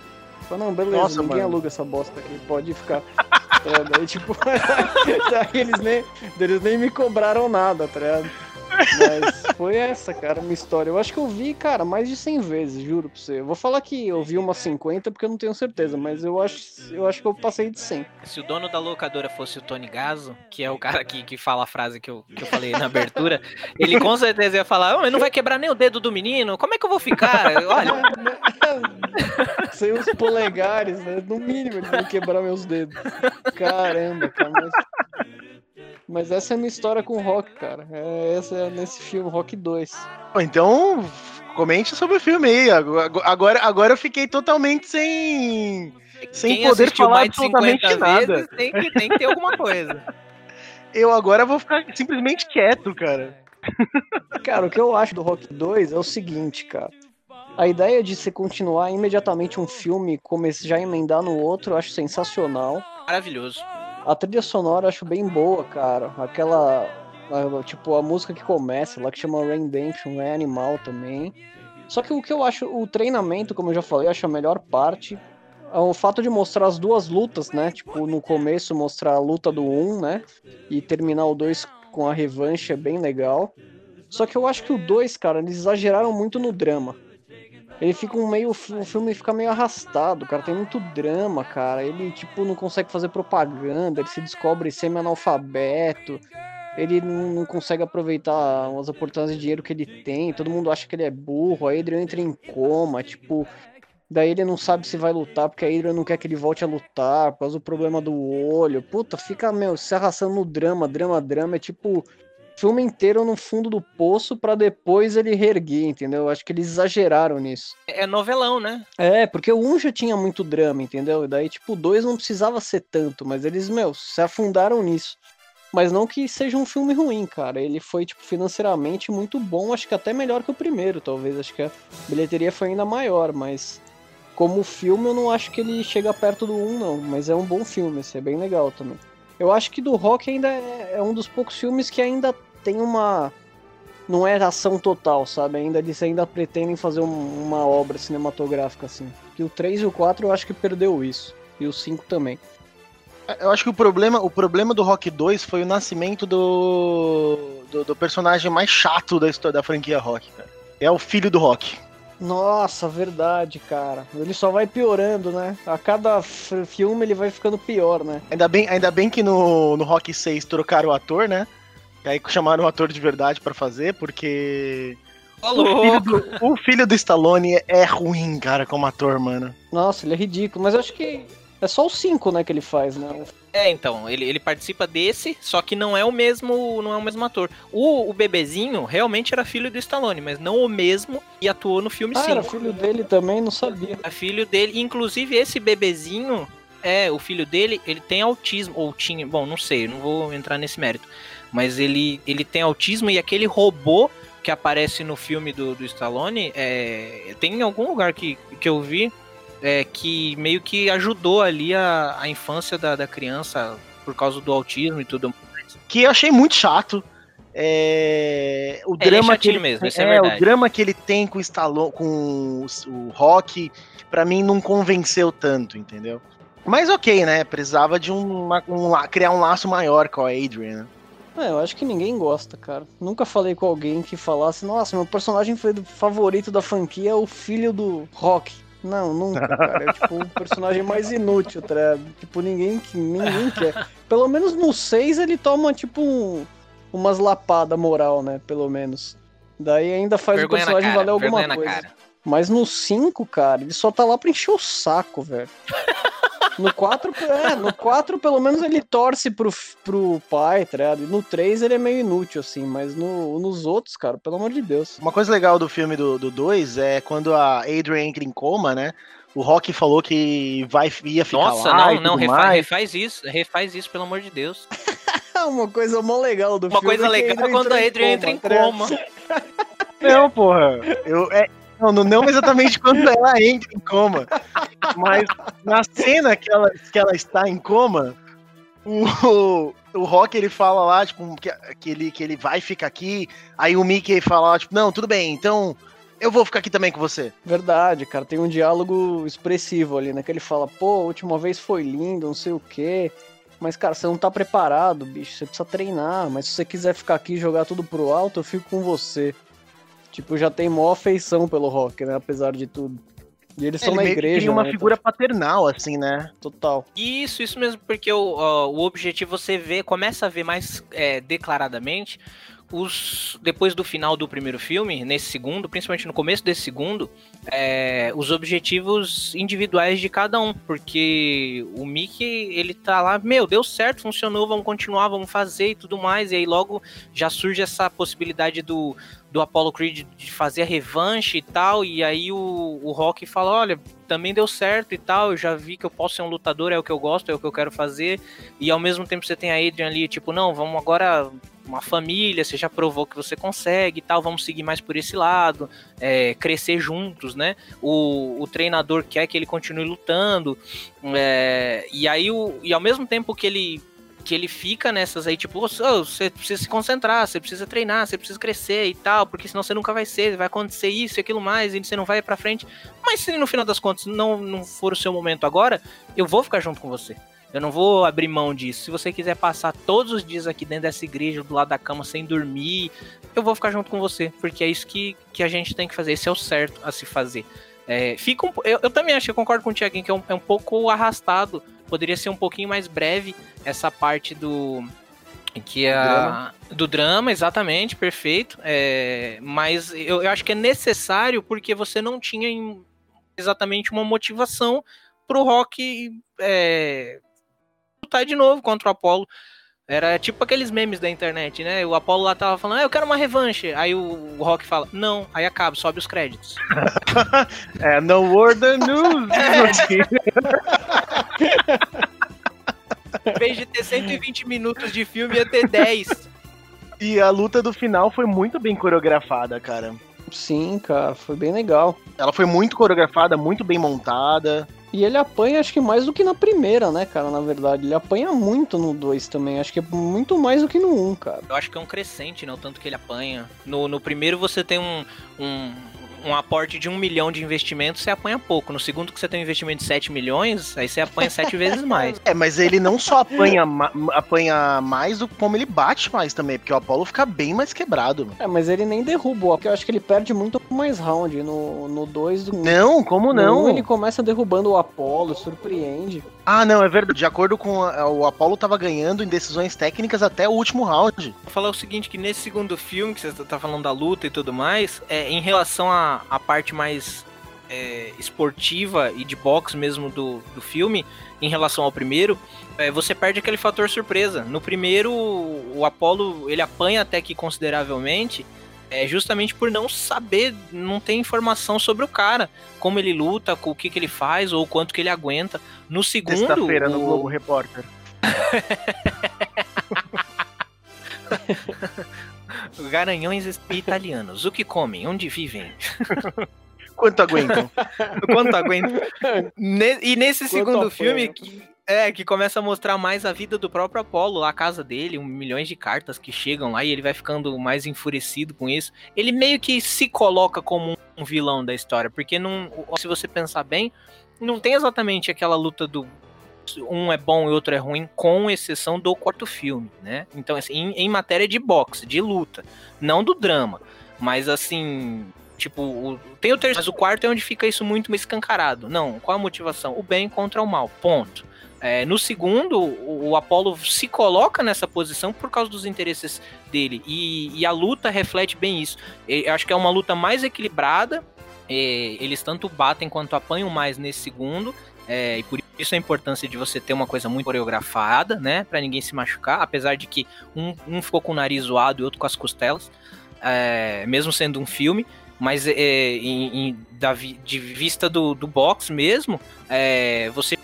Falei, não, beleza, Nossa, ninguém mano. aluga essa bosta aqui, pode ficar. é, daí, tipo, daí eles nem, eles nem me cobraram nada, tá ligado? Mas foi essa, cara, minha história. Eu acho que eu vi, cara, mais de 100 vezes, juro pra você. Eu vou falar que eu vi umas 50 porque eu não tenho certeza, mas eu acho, eu acho que eu passei de 100. Se o dono da locadora fosse o Tony Gaso, que é o cara que, que fala a frase que eu, que eu falei na abertura, ele com certeza ia falar: oh, não vai quebrar nem o dedo do menino, como é que eu vou ficar? Olha. Sem os polegares, né? No mínimo ele vai quebrar meus dedos. Caramba, cara. Mas... Mas essa é a minha história com o rock, cara. É, essa é nesse filme, Rock 2. Então, comente sobre o filme aí. Agora, agora eu fiquei totalmente sem. Sem Quem poder falar absolutamente nada. Vezes, tem, que, tem que ter alguma coisa. Eu agora vou ficar simplesmente quieto, cara. Cara, o que eu acho do Rock 2 é o seguinte, cara. A ideia de você continuar imediatamente um filme, começar já emendar no outro, eu acho sensacional. Maravilhoso. A trilha sonora acho bem boa, cara. Aquela. Tipo, a música que começa lá, que chama Redemption, é animal também. Só que o que eu acho, o treinamento, como eu já falei, eu acho a melhor parte. É o fato de mostrar as duas lutas, né? Tipo, no começo mostrar a luta do 1, um, né? E terminar o 2 com a revanche é bem legal. Só que eu acho que o 2, cara, eles exageraram muito no drama ele fica um meio. O filme fica meio arrastado, cara. Tem muito drama, cara. Ele, tipo, não consegue fazer propaganda, ele se descobre semi-analfabeto. Ele não consegue aproveitar as oportunidades de dinheiro que ele tem. Todo mundo acha que ele é burro. Aí ele entra em coma, tipo. Daí ele não sabe se vai lutar, porque a Adrian não quer que ele volte a lutar, por causa do problema do olho. Puta, fica, meu, se arrastando no drama, drama, drama. É tipo filme inteiro no fundo do poço para depois ele reerguer, entendeu? Acho que eles exageraram nisso. É novelão, né? É, porque o 1 já tinha muito drama, entendeu? E daí, tipo, o 2 não precisava ser tanto, mas eles, meu, se afundaram nisso. Mas não que seja um filme ruim, cara. Ele foi, tipo, financeiramente muito bom, acho que até melhor que o primeiro, talvez. Acho que a bilheteria foi ainda maior, mas como filme eu não acho que ele chega perto do 1, não. Mas é um bom filme, esse é bem legal também. Eu acho que do Rock ainda é, é um dos poucos filmes que ainda tem uma. Não é ação total, sabe? Ainda eles ainda pretendem fazer um, uma obra cinematográfica assim. E o 3 e o 4 eu acho que perdeu isso. E o 5 também. É, eu acho que o problema, o problema do Rock 2 foi o nascimento do, do, do personagem mais chato da história da franquia Rock, cara. É o filho do Rock. Nossa, verdade, cara. Ele só vai piorando, né? A cada filme ele vai ficando pior, né? Ainda bem, ainda bem que no, no Rock 6 trocaram o ator, né? E aí chamaram um ator de verdade para fazer, porque. O filho, do, o filho, do, Stallone é ruim, cara, como ator, mano. Nossa, ele é ridículo, mas eu acho que é só o 5, né, que ele faz, né? É, então, ele, ele participa desse, só que não é o mesmo, não é o mesmo ator. O, o bebezinho realmente era filho do Stallone, mas não o mesmo e atuou no filme 5. Ah, era filho dele também, não sabia. É filho dele, inclusive esse bebezinho, é, o filho dele, ele tem autismo, ou tinha, bom, não sei, não vou entrar nesse mérito mas ele, ele tem autismo e aquele robô que aparece no filme do, do Stallone, é, tem em algum lugar que, que eu vi é, que meio que ajudou ali a, a infância da, da criança por causa do autismo e tudo mais. Que eu achei muito chato. É, o Ele é drama que chatinho ele, mesmo, é é, o drama que ele tem com o Stallone, com o, o Rock, pra mim não convenceu tanto, entendeu? Mas ok, né? Precisava de um, uma- um criar um laço maior com a Adrian. né? É, eu acho que ninguém gosta, cara. Nunca falei com alguém que falasse, nossa, meu personagem foi- favorito da franquia é o filho do Rock. Não, nunca, cara. É tipo o personagem mais inútil, tá? Tipo, ninguém, que- ninguém quer. Pelo menos no 6 ele toma, tipo, um- umas lapadas moral, né? Pelo menos. Daí ainda faz Vergonha o na personagem cara, valer alguma coisa. cara. Mas no 5, cara, ele só tá lá pra encher o saco, velho. No 4, é, no 4 pelo menos ele torce pro, pro pai, tá ligado? E no 3 ele é meio inútil, assim, mas no, nos outros, cara, pelo amor de Deus. Uma coisa legal do filme do 2 é quando a Adrian entra em coma, né? O Rock falou que vai, ia ficar Nossa, lá e não, não, tudo refaz, isso, refaz isso, pelo amor de Deus. Uma coisa mó legal do Uma filme. coisa é legal é quando a Adrian entra em tá coma. Não, porra. Eu, é, não, não- exatamente quando ela entra em coma. Mas na cena que ela, que ela está em coma, o, o Rock ele fala lá, tipo, que, que, ele, que ele vai ficar aqui. Aí o Mickey fala lá, tipo, não, tudo bem, então eu vou ficar aqui também com você. Verdade, cara, tem um diálogo expressivo ali, né? Que ele fala, pô, a última vez foi lindo, não sei o quê. Mas, cara, você não tá preparado, bicho. Você precisa treinar. Mas se você quiser ficar aqui e jogar tudo pro alto, eu fico com você. Tipo, já tem maior afeição pelo rock, né? Apesar de tudo. E eles estão ele na igreja. cria uma né? figura paternal, assim, né? Total. Isso, isso mesmo, porque o, o objetivo você vê, começa a ver mais é, declaradamente os depois do final do primeiro filme, nesse segundo, principalmente no começo desse segundo, é, os objetivos individuais de cada um, porque o Mickey ele tá lá, meu, deu certo, funcionou, vamos continuar, vamos fazer e tudo mais, e aí logo já surge essa possibilidade do do Apollo Creed de fazer a revanche e tal, e aí o, o Rock fala, olha, também deu certo e tal, eu já vi que eu posso ser um lutador, é o que eu gosto, é o que eu quero fazer, e ao mesmo tempo você tem a Adrian ali, tipo, não, vamos agora uma família, você já provou que você consegue e tal, vamos seguir mais por esse lado, é, crescer juntos, né? O, o treinador quer que ele continue lutando, é, e aí o, e ao mesmo tempo que ele que ele fica nessas aí, tipo, "Ô, você precisa se concentrar, você precisa treinar, você precisa crescer e tal, porque senão você nunca vai ser, vai acontecer isso e aquilo mais, e você não vai pra frente. Mas se no final das contas não, não for o seu momento agora, eu vou ficar junto com você. Eu não vou abrir mão disso. Se você quiser passar todos os dias aqui dentro dessa igreja, do lado da cama, sem dormir, eu vou ficar junto com você. Porque é isso que, que a gente tem que fazer. Esse é o certo a se fazer. É, fica um, eu, eu também acho, eu concordo com o Tiaguinho, que é um, é um pouco arrastado. Poderia ser um pouquinho mais breve essa parte do. Que é a, do drama, exatamente, perfeito. É, mas eu, eu acho que é necessário porque você não tinha exatamente uma motivação pro Rock é, lutar de novo contra o Apollo. Era tipo aqueles memes da internet, né? O Apollo lá tava falando, ah, eu quero uma revanche. Aí o, o Rock fala, não, aí acaba, sobe os créditos. É, no word the news. Em vez de ter 120 minutos de filme, ia ter 10. e a luta do final foi muito bem coreografada, cara. Sim, cara, foi bem legal. Ela foi muito coreografada, muito bem montada. E ele apanha, acho que mais do que na primeira, né, cara, na verdade. Ele apanha muito no 2 também. Acho que é muito mais do que no 1, um, cara. Eu acho que é um crescente, né? O tanto que ele apanha. No, no primeiro você tem um, um, um aporte de um milhão de investimento, você apanha pouco. No segundo que você tem um investimento de 7 milhões, aí você apanha sete vezes mais. É, mas ele não só apanha, ma- apanha mais, do- como ele bate mais também, porque o Apollo fica bem mais quebrado. mano. É, mas ele nem derruba, porque eu acho que ele perde muito mais round no 2 do Não, como No não? um, ele começa derrubando o Apollo, surpreende. Ah, não, é verdade. De acordo com a- o Apollo tava ganhando em decisões técnicas até o último round. Vou falar o seguinte, que nesse segundo filme, que você tá falando da luta e tudo mais, é, em relação à à parte mais é, esportiva e de boxe mesmo do, do filme, em relação ao primeiro, é, você perde aquele fator surpresa. No primeiro, o Apollo, ele apanha até que consideravelmente, é, justamente por não saber, não ter informação sobre o cara, como ele luta, com o que, que ele faz ou quanto que ele aguenta. No segundo, Sexta-feira no o- Globo Repórter. Garanhões italianos. O que comem? Onde vivem? Quanto aguentam? Quanto aguentam? E nesse Quanto segundo filme, que, é, que começa a mostrar mais a vida do próprio Apolo, a casa dele, um, milhões de cartas que chegam lá e ele vai ficando mais enfurecido com isso. Ele meio que se coloca como um vilão da história, porque não, se você pensar bem, não tem exatamente aquela luta do um é bom e outro é ruim, com exceção do quarto filme, né? Então, assim, em, em matéria de boxe, de luta, não do drama, mas assim, Tipo, o, tem o terceiro, mas o quarto é onde fica isso muito escancarado. Não, qual a motivação? O bem contra o mal, ponto. É, no segundo, o, o Apolo se coloca nessa posição por causa dos interesses dele. E, e a luta reflete bem isso. Eu acho que é uma luta mais equilibrada. É, eles tanto batem quanto apanham mais nesse segundo. É, e por isso a importância de você ter uma coisa muito coreografada, né? para ninguém se machucar. Apesar de que um, um ficou com o nariz zoado e outro com as costelas. É, mesmo sendo um filme. Mas é, em, em, da, de vista do, do box mesmo, é, você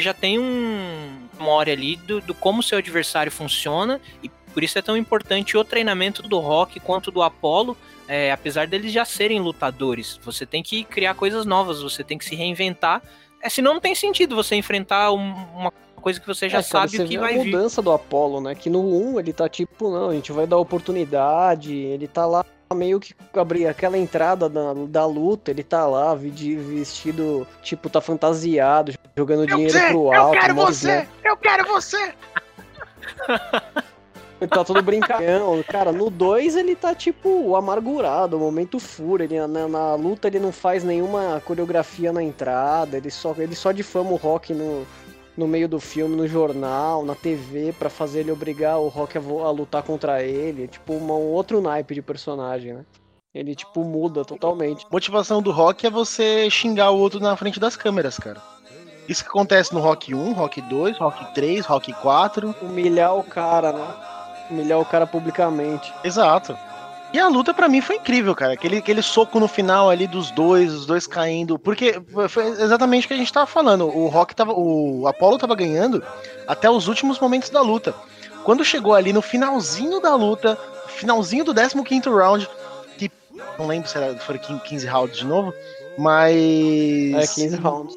já tem um memória ali do, do como seu adversário funciona e por isso é tão importante o treinamento do Rock quanto do Apollo, é, apesar deles já serem lutadores. Você tem que criar coisas novas, você tem que se reinventar. É, senão não tem sentido você enfrentar um, uma coisa que você já é, sabe o que vai vir. a mudança do Apollo, né? Que no 1 ele tá tipo, não, a gente vai dar oportunidade, ele tá lá meio que abrir aquela entrada da, da luta, ele tá lá vestido, tipo, tá fantasiado, jogando eu dinheiro sei, pro alto. Eu quero você! Né? Eu quero você! tá todo brincalhão. Cara, no 2 ele tá tipo amargurado, momento fúria. Ele, na, na, luta ele não faz nenhuma coreografia na entrada, ele só, ele só difama o rock no, no meio do filme, no jornal, na TV, para fazer ele obrigar o Rock a, a, lutar contra ele. Tipo, uma, um outro naipe de personagem, né? Ele, tipo, muda totalmente. Motivação do Rock é você xingar o outro na frente das câmeras, cara. Isso que acontece no Rock 1, Rock 2, Rock 3, Rock 4. Humilhar o cara, né? Humilhar o cara publicamente. Exato. E a luta para mim foi incrível, cara. Aquele, aquele soco no final ali dos dois, os dois caindo. Porque foi exatamente o que a gente tava falando. O Rock tava. O Apollo tava ganhando até os últimos momentos da luta. Quando chegou ali no finalzinho da luta, finalzinho do 15 round, que não lembro se era, foi 15 rounds de novo, mas. É, 15 rounds.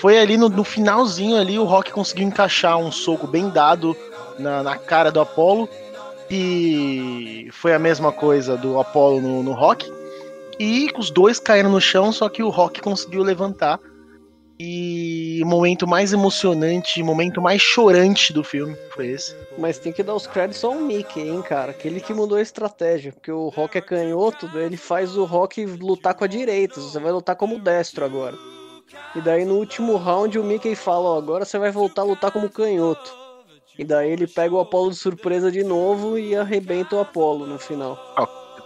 Foi ali no, no finalzinho ali, o Rock conseguiu encaixar um soco bem dado na, na cara do Apollo e foi a mesma coisa do Apollo no, no Rock. E os dois caíram no chão, só que o Rock conseguiu levantar. E o momento mais emocionante, o momento mais chorante do filme foi esse. Mas tem que dar os créditos ao Mickey, hein, cara? Aquele que mudou a estratégia. Porque o Rock é canhoto, ele faz o Rock lutar com a direita. Você vai lutar como destro agora. E daí no último round o Mickey fala: Ó, agora você vai voltar a lutar como canhoto. E daí ele pega o Apollo de surpresa de novo e arrebenta o Apollo no final.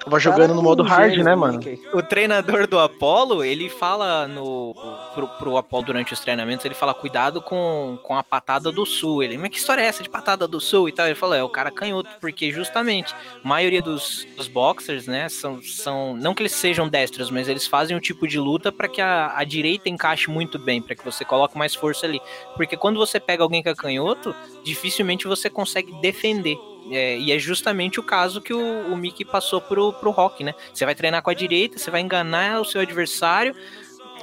Tava jogando no modo hard, né, mano? O treinador do Apollo, ele fala no pro, pro Apollo durante os treinamentos, ele fala cuidado com, com a patada do sul. Ele, mas que história é essa de patada do sul e tal? Ele fala, é o cara canhoto, porque justamente a maioria dos, dos boxers, né, são, são não que eles sejam destros, mas eles fazem um tipo de luta para que a, a direita encaixe muito bem, para que você coloque mais força ali. Porque quando você pega alguém que é canhoto, dificilmente você consegue defender. É, e é justamente o caso que o, o Mickey passou pro, pro Rock, né? Você vai treinar com a direita, você vai enganar o seu adversário,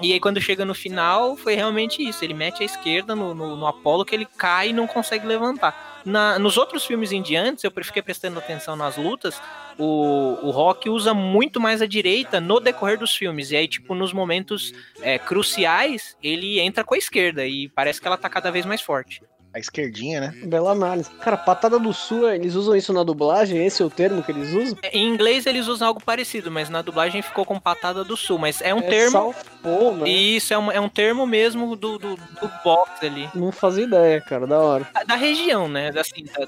e aí quando chega no final, foi realmente isso. Ele mete a esquerda no, no, no Apollo que ele cai e não consegue levantar. Na, nos outros filmes em diante, eu fiquei prestando atenção nas lutas, o, o Rock usa muito mais a direita no decorrer dos filmes. E aí, tipo, nos momentos é, cruciais, ele entra com a esquerda e parece que ela tá cada vez mais forte. A esquerdinha, né? Bela análise. Cara, patada do sul, eles usam isso na dublagem? Esse é o termo que eles usam? Em inglês eles usam algo parecido, mas na dublagem ficou com patada do sul. Mas é um é termo. Southpaw, né? Isso, é um, é um termo mesmo do, do, do box ali. Não fazia ideia, cara, da hora. Da, da região, né? Assim, da,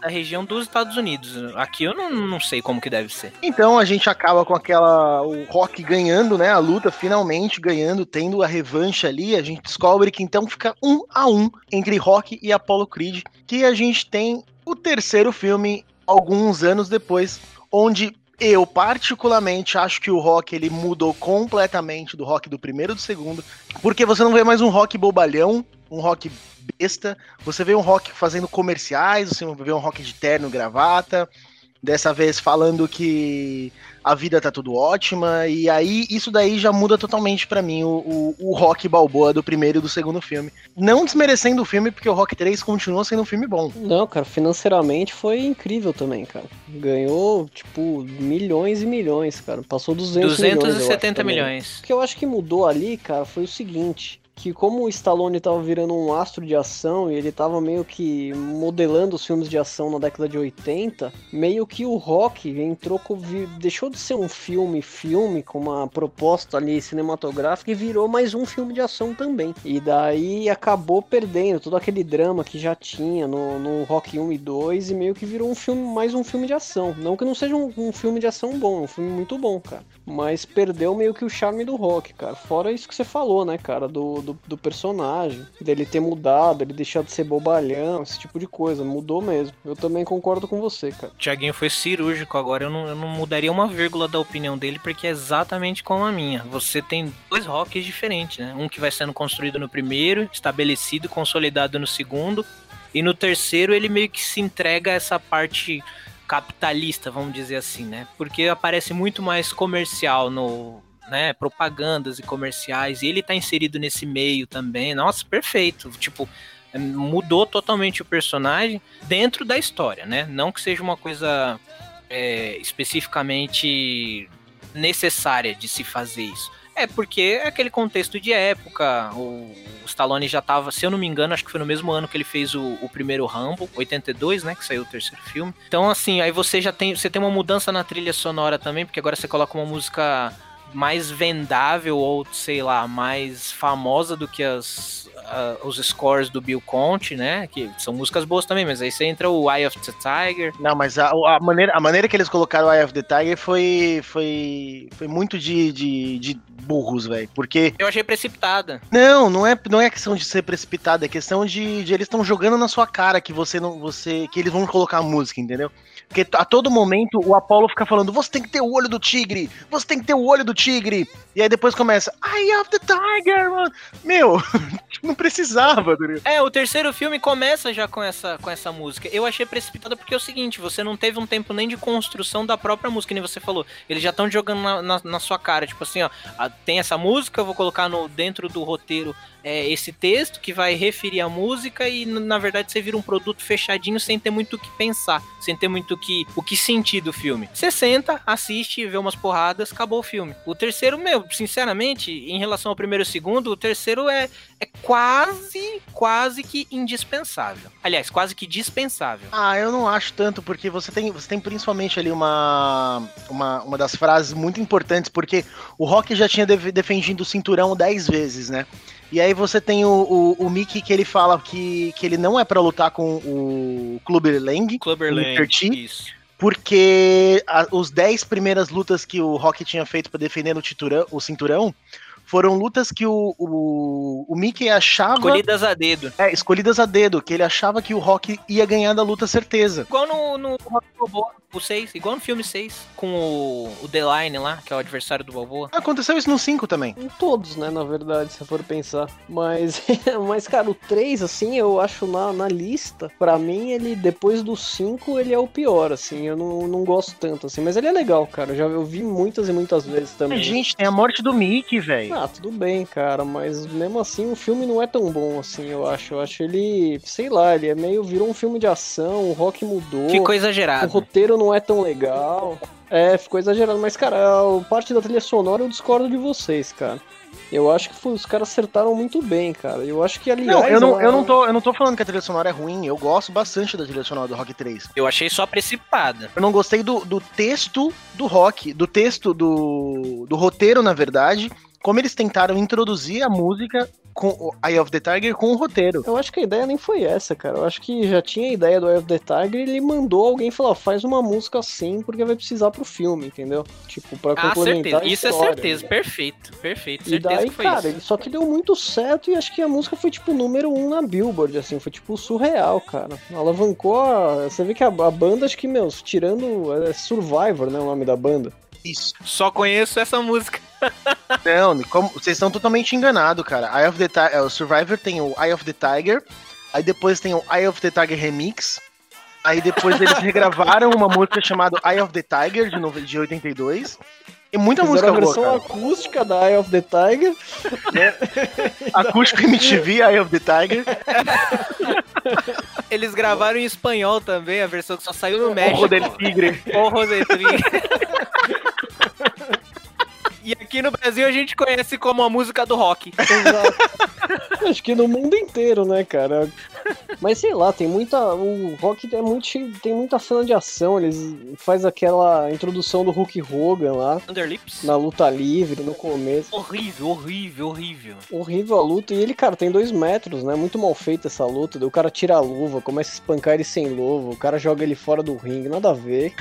da região dos Estados Unidos. Aqui eu não, não sei como que deve ser. Então a gente acaba com aquela. O Rock ganhando, né? A luta, finalmente ganhando, tendo a revanche ali. A gente descobre que então fica um a um entre Rock e Apollo Creed. Que a gente tem o terceiro filme alguns anos depois, onde eu particularmente acho que o rock ele mudou completamente do rock do primeiro e do segundo, porque você não vê mais um rock bobalhão, um rock besta. Você vê um rock fazendo comerciais, você vê um rock de terno, gravata. Dessa vez falando que a vida tá tudo ótima, e aí isso daí já muda totalmente para mim o, o, o, rock balboa do primeiro e do segundo filme. Não desmerecendo o filme, porque o Rock 3 continua sendo um filme bom. Não, cara, financeiramente foi incrível também, cara. Ganhou, tipo, milhões e milhões, cara. Passou 200 270 milhões. milhões. O que eu acho que mudou ali, cara, foi o seguinte que como o Stallone estava virando um astro de ação e ele estava meio que modelando os filmes de ação na década de 80, meio que o Rock entrou com, deixou de ser um filme filme com uma proposta ali cinematográfica e virou mais um filme de ação também. E daí acabou perdendo todo aquele drama que já tinha no, no Rock 1 e 2 e meio que virou um filme mais um filme de ação. Não que não seja um, um filme de ação bom, um filme muito bom, cara. Mas perdeu meio que o charme do Rock, cara. Fora isso que você falou, né, cara, do do, do personagem, dele ter mudado, ele deixar de ser bobalhão, esse tipo de coisa. Mudou mesmo. Eu também concordo com você, cara. O Thiaguinho foi cirúrgico agora. Eu não, eu não mudaria uma vírgula da opinião dele, porque é exatamente como a minha. Você tem dois rocks diferentes, né? Um que vai sendo construído no primeiro, estabelecido, consolidado no segundo. E no terceiro ele meio que se entrega a essa parte capitalista, vamos dizer assim, né? Porque aparece muito mais comercial no né, propagandas e comerciais, e ele tá inserido nesse meio também. Nossa, perfeito. Tipo, mudou totalmente o personagem dentro da história, né? Não que seja uma coisa é, especificamente necessária de se fazer isso. É porque é aquele contexto de época. O, Stallone já tava, se eu não me engano, acho que foi no mesmo ano que ele fez o, o, primeiro Rambo, 82, né? Que saiu o terceiro filme. Então, assim, aí você já tem. Você tem uma mudança na trilha sonora também, porque agora você coloca uma música mais vendável ou, sei lá, mais famosa do que as, uh, os scores do Bill Conte, né? Que são músicas boas também, mas aí você entra o Eye of the Tiger. Não, mas a, a maneira, a maneira que eles colocaram o Eye of the Tiger foi, foi, foi muito de, de, de burros, velho. Porque. Eu achei precipitada. Não, não é, não é questão de ser precipitada, é questão de, de eles estão jogando na sua cara que você não. você Que eles vão colocar a música, entendeu? Porque a todo momento o Apollo fica falando: você tem que ter o olho do tigre, você tem que ter o olho do tigre. E aí depois começa: Eye of the Tiger, mano. Meu, não precisava, É, o terceiro filme começa já com essa, com essa música. Eu achei precipitado porque é o seguinte: você não teve um tempo nem de construção da própria música, nem você falou. Eles já estão jogando na, na, na, sua cara, tipo assim, ó, tem essa música, eu vou colocar no, dentro do roteiro é, esse texto que vai referir a música e na verdade você vira um produto fechadinho sem ter muito o que pensar, sem ter muito o que, o que sentir do filme. Você senta, assiste, vê umas porradas, acabou o filme. O terceiro, meu, sinceramente, em relação ao primeiro e segundo, o terceiro é, é quase, quase que indispensável. Aliás, quase que dispensável. Ah, eu não acho tanto, porque você tem, você tem principalmente ali uma, uma, uma das frases muito importantes, porque o Rock já tinha defendido o cinturão dez vezes, né? E aí você tem o, o, o Mickey que ele fala que, que ele não é para lutar com o Clubber Lang. Isso. Porque a, os 10 primeiras lutas que o Rock tinha feito para defender no titurão, o cinturão foram lutas que o, o, o Mickey achava. Escolhidas a dedo. É, escolhidas a dedo, que ele achava que o Rock ia ganhar da luta certeza. Igual no, no Rock Balboa, o 6, igual no filme 6, com o, o The Line lá, que é o adversário do Balboa. Aconteceu isso no 5 também. Em todos, né, na verdade, se for pensar. Mas, mas cara, o 3, assim, eu acho na, na lista, pra mim, ele, depois do 5, ele é o pior, assim, eu não, não gosto tanto, assim. Mas ele é legal, cara, já eu vi muitas e muitas vezes também. Gente, tem a morte do Mickey, velho. Ah, tudo bem, cara, mas mesmo assim o filme não é tão bom assim, eu acho. Eu acho ele, sei lá, ele é meio virou um filme de ação, o rock mudou. Ficou exagerado. O roteiro não é tão legal. É, ficou exagerado, mas cara, a parte da trilha sonora eu discordo de vocês, cara. Eu acho que os caras acertaram muito bem, cara. Eu acho que, aliás. Não, eu não, eu não, tô, eu não tô falando que a trilha sonora é ruim. Eu gosto bastante da trilha sonora do Rock 3. Eu achei só precipitada. Eu não gostei do, do texto do rock, do texto do, do roteiro, na verdade, como eles tentaram introduzir a música com o Eye of the Tiger com o roteiro. Eu acho que a ideia nem foi essa, cara. Eu acho que já tinha a ideia do Eye of the Tiger e ele mandou alguém falar, faz uma música assim porque vai precisar pro filme, entendeu? Tipo, pra ah, complementar certeza. Isso é certeza, perfeito, perfeito. E daí, cara, isso. ele só que deu muito certo e acho que a música foi tipo número um na Billboard, assim, foi tipo surreal, cara. Alavancou a... Você vê que a, a banda, acho que, meu, tirando... É Survivor, né, o nome da banda. Isso. Só conheço essa música. Não, como, vocês estão totalmente enganados, cara. Eye of the é, o Survivor tem o Eye of the Tiger, aí depois tem o Eye of the Tiger Remix, Aí depois eles regravaram uma música chamada Eye of the Tiger, de, no- de 82. E muita Fizeram música a boa, versão cara. acústica da Eye of the Tiger. Acústico MTV, Eye of the Tiger. Eles gravaram em espanhol também, a versão que só saiu no O México. Roder Tigre. O Rosetri. E aqui no Brasil a gente conhece como a música do rock. Exato. Acho que no mundo inteiro, né, cara? Mas sei lá, tem muita. O rock é muito cheio, tem muita cena de ação. Eles faz aquela introdução do Hulk Hogan lá, Underlips. na luta livre, no começo. Horrível, horrível, horrível. Horrível a luta. E ele, cara, tem dois metros, né? Muito mal feita essa luta. O cara tira a luva, começa a espancar ele sem luva. O cara joga ele fora do ringue. Nada a ver.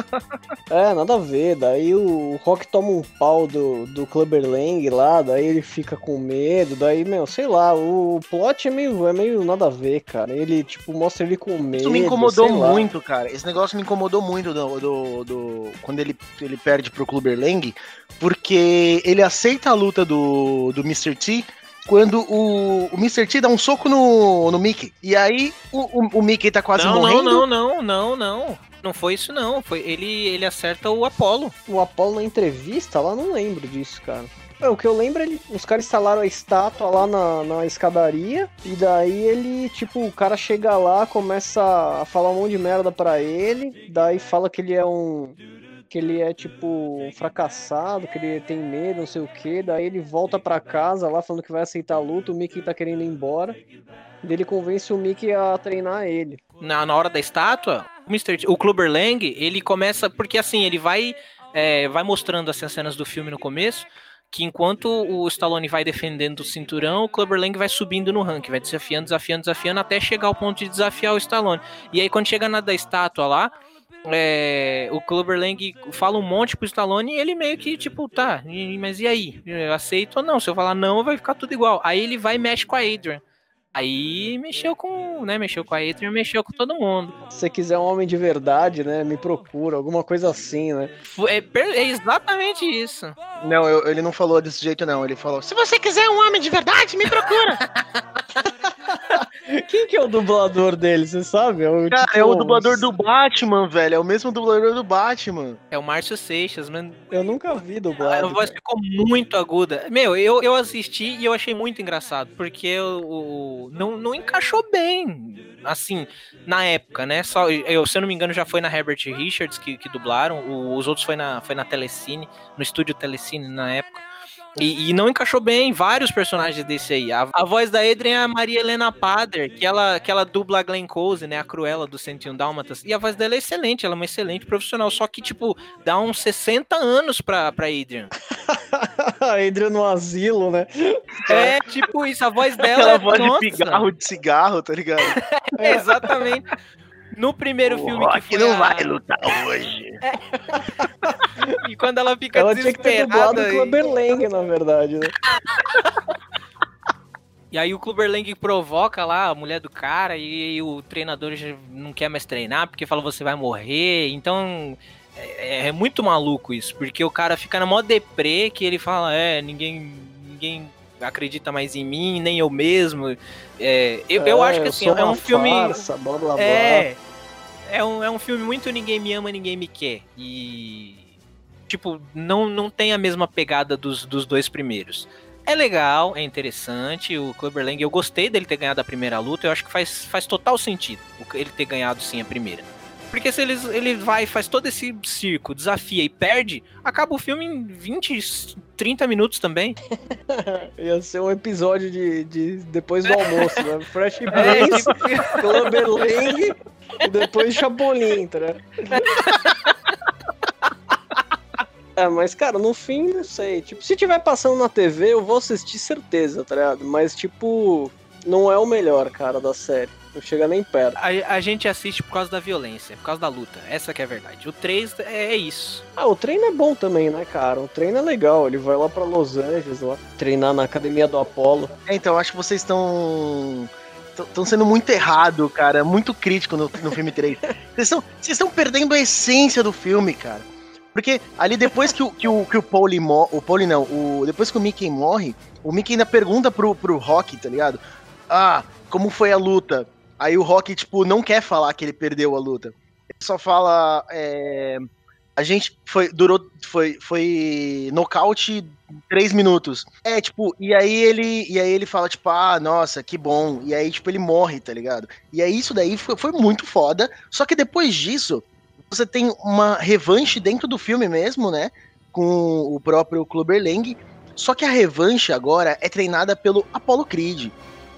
é, nada a ver. Daí o Rock toma um pau do, do Clubber Lang lá. Daí ele fica com medo. Daí, meu, sei lá. O plot é meio, é meio nada a ver, cara. Ele, tipo, mostra ele com medo. Isso me incomodou sei lá. muito, cara. Esse negócio me incomodou muito do, do, do- quando ele, ele perde pro Clubber Lang, porque ele aceita a luta do, do Mr. T quando o, o Mr. T dá um soco no, no Mickey. E aí o, o, o Mickey tá quase não, morrendo. não, não, não, não, não. Não foi isso não. Foi ele, ele acerta o Apollo. O Apollo na entrevista lá, não lembro disso, cara. É, o que eu lembro, ele, os caras instalaram a estátua lá na, na escadaria, e daí ele, tipo, o cara chega lá, começa a falar um monte de merda pra ele, daí fala que ele é um. que ele é, tipo, um fracassado, que ele tem medo, não sei o que, daí ele volta pra casa lá falando que vai aceitar a luta, o Mickey tá querendo ir embora, e ele convence o Mickey a treinar ele. Na, na hora da estátua, o, Mr. O Clubber Lang, ele começa. Porque assim, ele vai. é, vai mostrando assim, as cenas do filme no começo. Que enquanto o Stallone vai defendendo o cinturão, o Clubber Lang vai subindo no ranking, vai desafiando, desafiando, desafiando, até chegar ao ponto de desafiar o Stallone. E aí, quando chega na da estátua lá, é, o Clubber Lang fala um monte pro Stallone e ele meio que, tipo, tá, mas e aí? Eu aceito ou não? Se eu falar não, vai ficar tudo igual. Aí ele vai e mexe com a Adrian. Aí mexeu com, né, mexeu com a Adrian, mexeu com todo mundo. Se você quiser um homem de verdade, né, me procura, alguma coisa assim, né. É, é exatamente isso. Não, eu- ele não falou desse jeito, não. Ele falou: se você quiser um homem de verdade, me procura. Quem que é o dublador dele, você sabe? É o, Cara, tipo, é o dublador do Batman, velho. É o mesmo dublador do Batman. É o Márcio Seixas, mano. Eu nunca vi A dublado. voz cara. ficou muito aguda. Meu, eu, eu assisti e eu achei muito engraçado, porque o, o- não, não encaixou bem, assim, na época, né? Só, eu, se eu não me engano, já foi na Herbert Richards que, que dublaram, o- os outros foi na, foi na Telecine, no estúdio Telecine na época. E, e não encaixou bem vários personagens desse aí. A, a voz da Adrian é a Maria Helena Pader, que ela, que ela dubla a Glenn Close, né? A Cruella do 101 Dálmatas. E a voz dela é excelente, ela é uma excelente profissional. Só que, tipo, dá uns 60 anos pra, pra Adrian. A Adrian no asilo, né? É, tipo isso, a voz dela Aquela é voz nossa, de cigarro de cigarro, tá ligado? é, exatamente. No primeiro filme que foi a- lutar hoje. E quando ela fica Ela tinha que ter dublado desesperada. o Clubber Lang, na verdade, né? E aí o Clubber Lang provoca lá a mulher do cara e, o treinador já não quer mais treinar porque fala você vai morrer. Então é, é muito maluco isso, porque o cara fica na mó deprê que ele fala, é, ninguém, ninguém acredita mais em mim, nem eu mesmo. É, eu, eu É, acho que assim, é um filme. farsa, blá, blá, blá. É. É um, é um filme muito ninguém me ama, ninguém me quer. E. Tipo, não, não tem a mesma pegada dos, dos dois primeiros. É legal, é interessante. O Clubber Lang, eu gostei dele ter ganhado a primeira luta. Eu acho que faz, faz total sentido ele ter ganhado sim a primeira. Porque se ele, ele vai, faz todo esse circo, desafia e perde, acaba o filme em 20, 30 minutos também. Ia ser um episódio de, de depois do almoço, né? Fresh É, Brains, tipo, Clubber Lang e depois Chapolin, tá ligado? É, mas, cara, no fim, não sei. Tipo, se tiver passando na TV, eu vou assistir certeza, tá ligado? Mas, tipo, não é o melhor, cara, da série. Não chega nem perto. a, a gente assiste por causa da violência, por causa da luta. Essa que é a verdade. O 3 é, é isso. Ah, o treino é bom também, né, cara? O treino é legal. Ele vai lá pra Los Angeles, lá, treinar na academia do Apollo. É, então, acho que vocês estão. Estão sendo muito errado, cara. Muito crítico no, no filme 3. Vocês estão, vocês estão perdendo a essência do filme, cara. Porque ali depois que o, que o, que o Pauli morre. O Pauli não, o, depois que o Mickey morre, o Mickey ainda pergunta pro, pro Rock, tá ligado? Ah, como foi a luta? Aí o Rock, tipo, não quer falar que ele perdeu a luta. Ele só fala. É, a gente foi. Durou. Foi. Foi. Nocaute três minutos. É, tipo, e aí ele. E aí ele fala, tipo, ah, nossa, que bom. E aí, tipo, ele morre, tá ligado? E aí isso daí foi, foi muito foda. Só que depois disso, você tem uma revanche dentro do filme mesmo, né? Com o próprio Clubber Lang. Só que a revanche agora é treinada pelo Apollo Creed.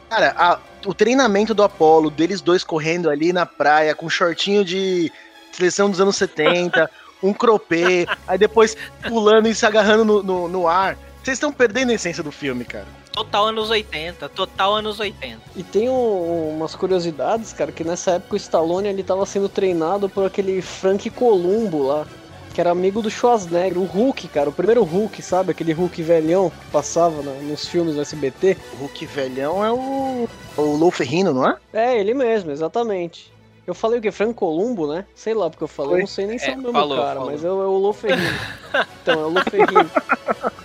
Cara, a, o treinamento do Apollo, deles dois correndo ali na praia, com shortinho de seleção dos anos 70, um cropê, aí depois pulando e se agarrando no, no, no ar. Vocês estão perdendo a essência do filme, cara. Total anos 80, total anos 80. E tem um, umas curiosidades, cara, que nessa época o Stallone ele tava sendo treinado por aquele Frank Columbo lá, que era amigo do Schwarzenegger, o Hulk, cara, o primeiro Hulk, sabe? Aquele Hulk velhão que passava na, nos filmes do SBT. O Hulk velhão é o. O Lou Ferrino, não é? É, ele mesmo, exatamente. Eu falei o que? Franco Columbo, né? Sei lá porque eu falei, eu não sei nem se é, o mesmo falou, cara, falou. mas é, é o Loferrino. então, é o Loferrino.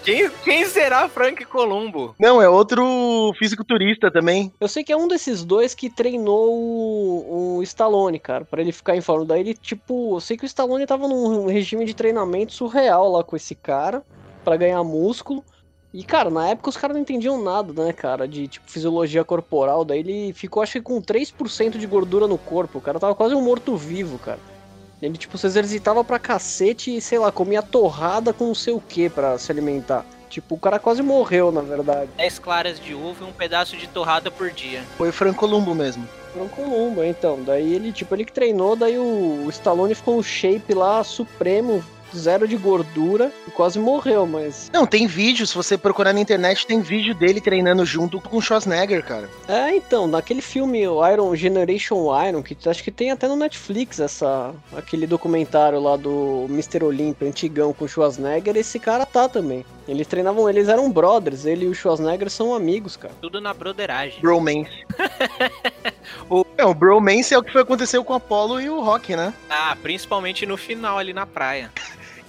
Quem, quem será Frank Columbo? Não, é outro fisiculturista também. Eu sei que é um desses dois que treinou o, o Stallone, cara, para ele ficar em forma. Daí ele, tipo, eu sei que o Stallone tava num regime de treinamento surreal lá com esse cara para ganhar músculo. E, cara, na época os caras não entendiam nada, né, cara, de, tipo, fisiologia corporal. Daí ele ficou, acho que com 3% de gordura no corpo. O cara tava quase um morto-vivo, cara. Ele, tipo, se exercitava pra cacete e, sei lá, comia torrada com não sei o que para se alimentar. Tipo, o cara quase morreu, na verdade. 10 claras de uva e um pedaço de torrada por dia. Foi o Francolumbo mesmo. Francolumbo, então. Daí ele, tipo, ele que treinou, daí o, o Stallone ficou um shape lá supremo, zero de gordura e quase morreu, mas. Não, tem vídeo, se você procurar na internet, tem vídeo dele treinando junto com o Schwarzenegger, cara. É, então, naquele filme o Iron Generation Iron, que acho que tem até no Netflix essa aquele documentário lá do Mr. Olympia antigão com o Schwarzenegger, esse cara tá também. Eles treinavam, eles eram brothers, ele e o Schwarzenegger são amigos, cara. Tudo na broderagem. Bromance. o, é, o bromance é o que foi aconteceu com o Apollo e o Rock, né? Ah, principalmente no final ali na praia.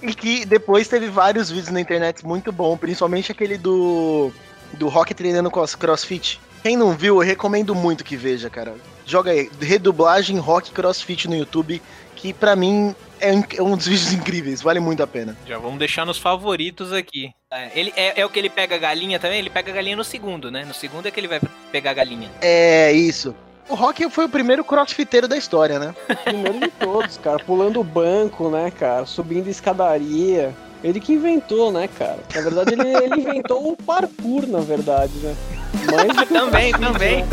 E que depois teve vários vídeos na internet muito bom, principalmente aquele do do Rock treinando com CrossFit. Quem não viu, eu recomendo muito que veja, cara. Joga aí, redublagem Rock CrossFit no YouTube, que para mim é, é um dos vídeos incríveis, vale muito a pena. Já vamos deixar nos favoritos aqui. É, ele, é, é o que ele pega a galinha também? Ele pega a galinha no segundo, né? No segundo é que ele vai pegar a galinha. É, isso. O Rock foi o primeiro crossfiteiro da história, né? Primeiro de todos, cara. Pulando o banco, né, cara? Subindo escadaria. Ele que inventou, né, cara? Na verdade, ele, ele inventou o parkour, na verdade, né? Mas também, também. Né?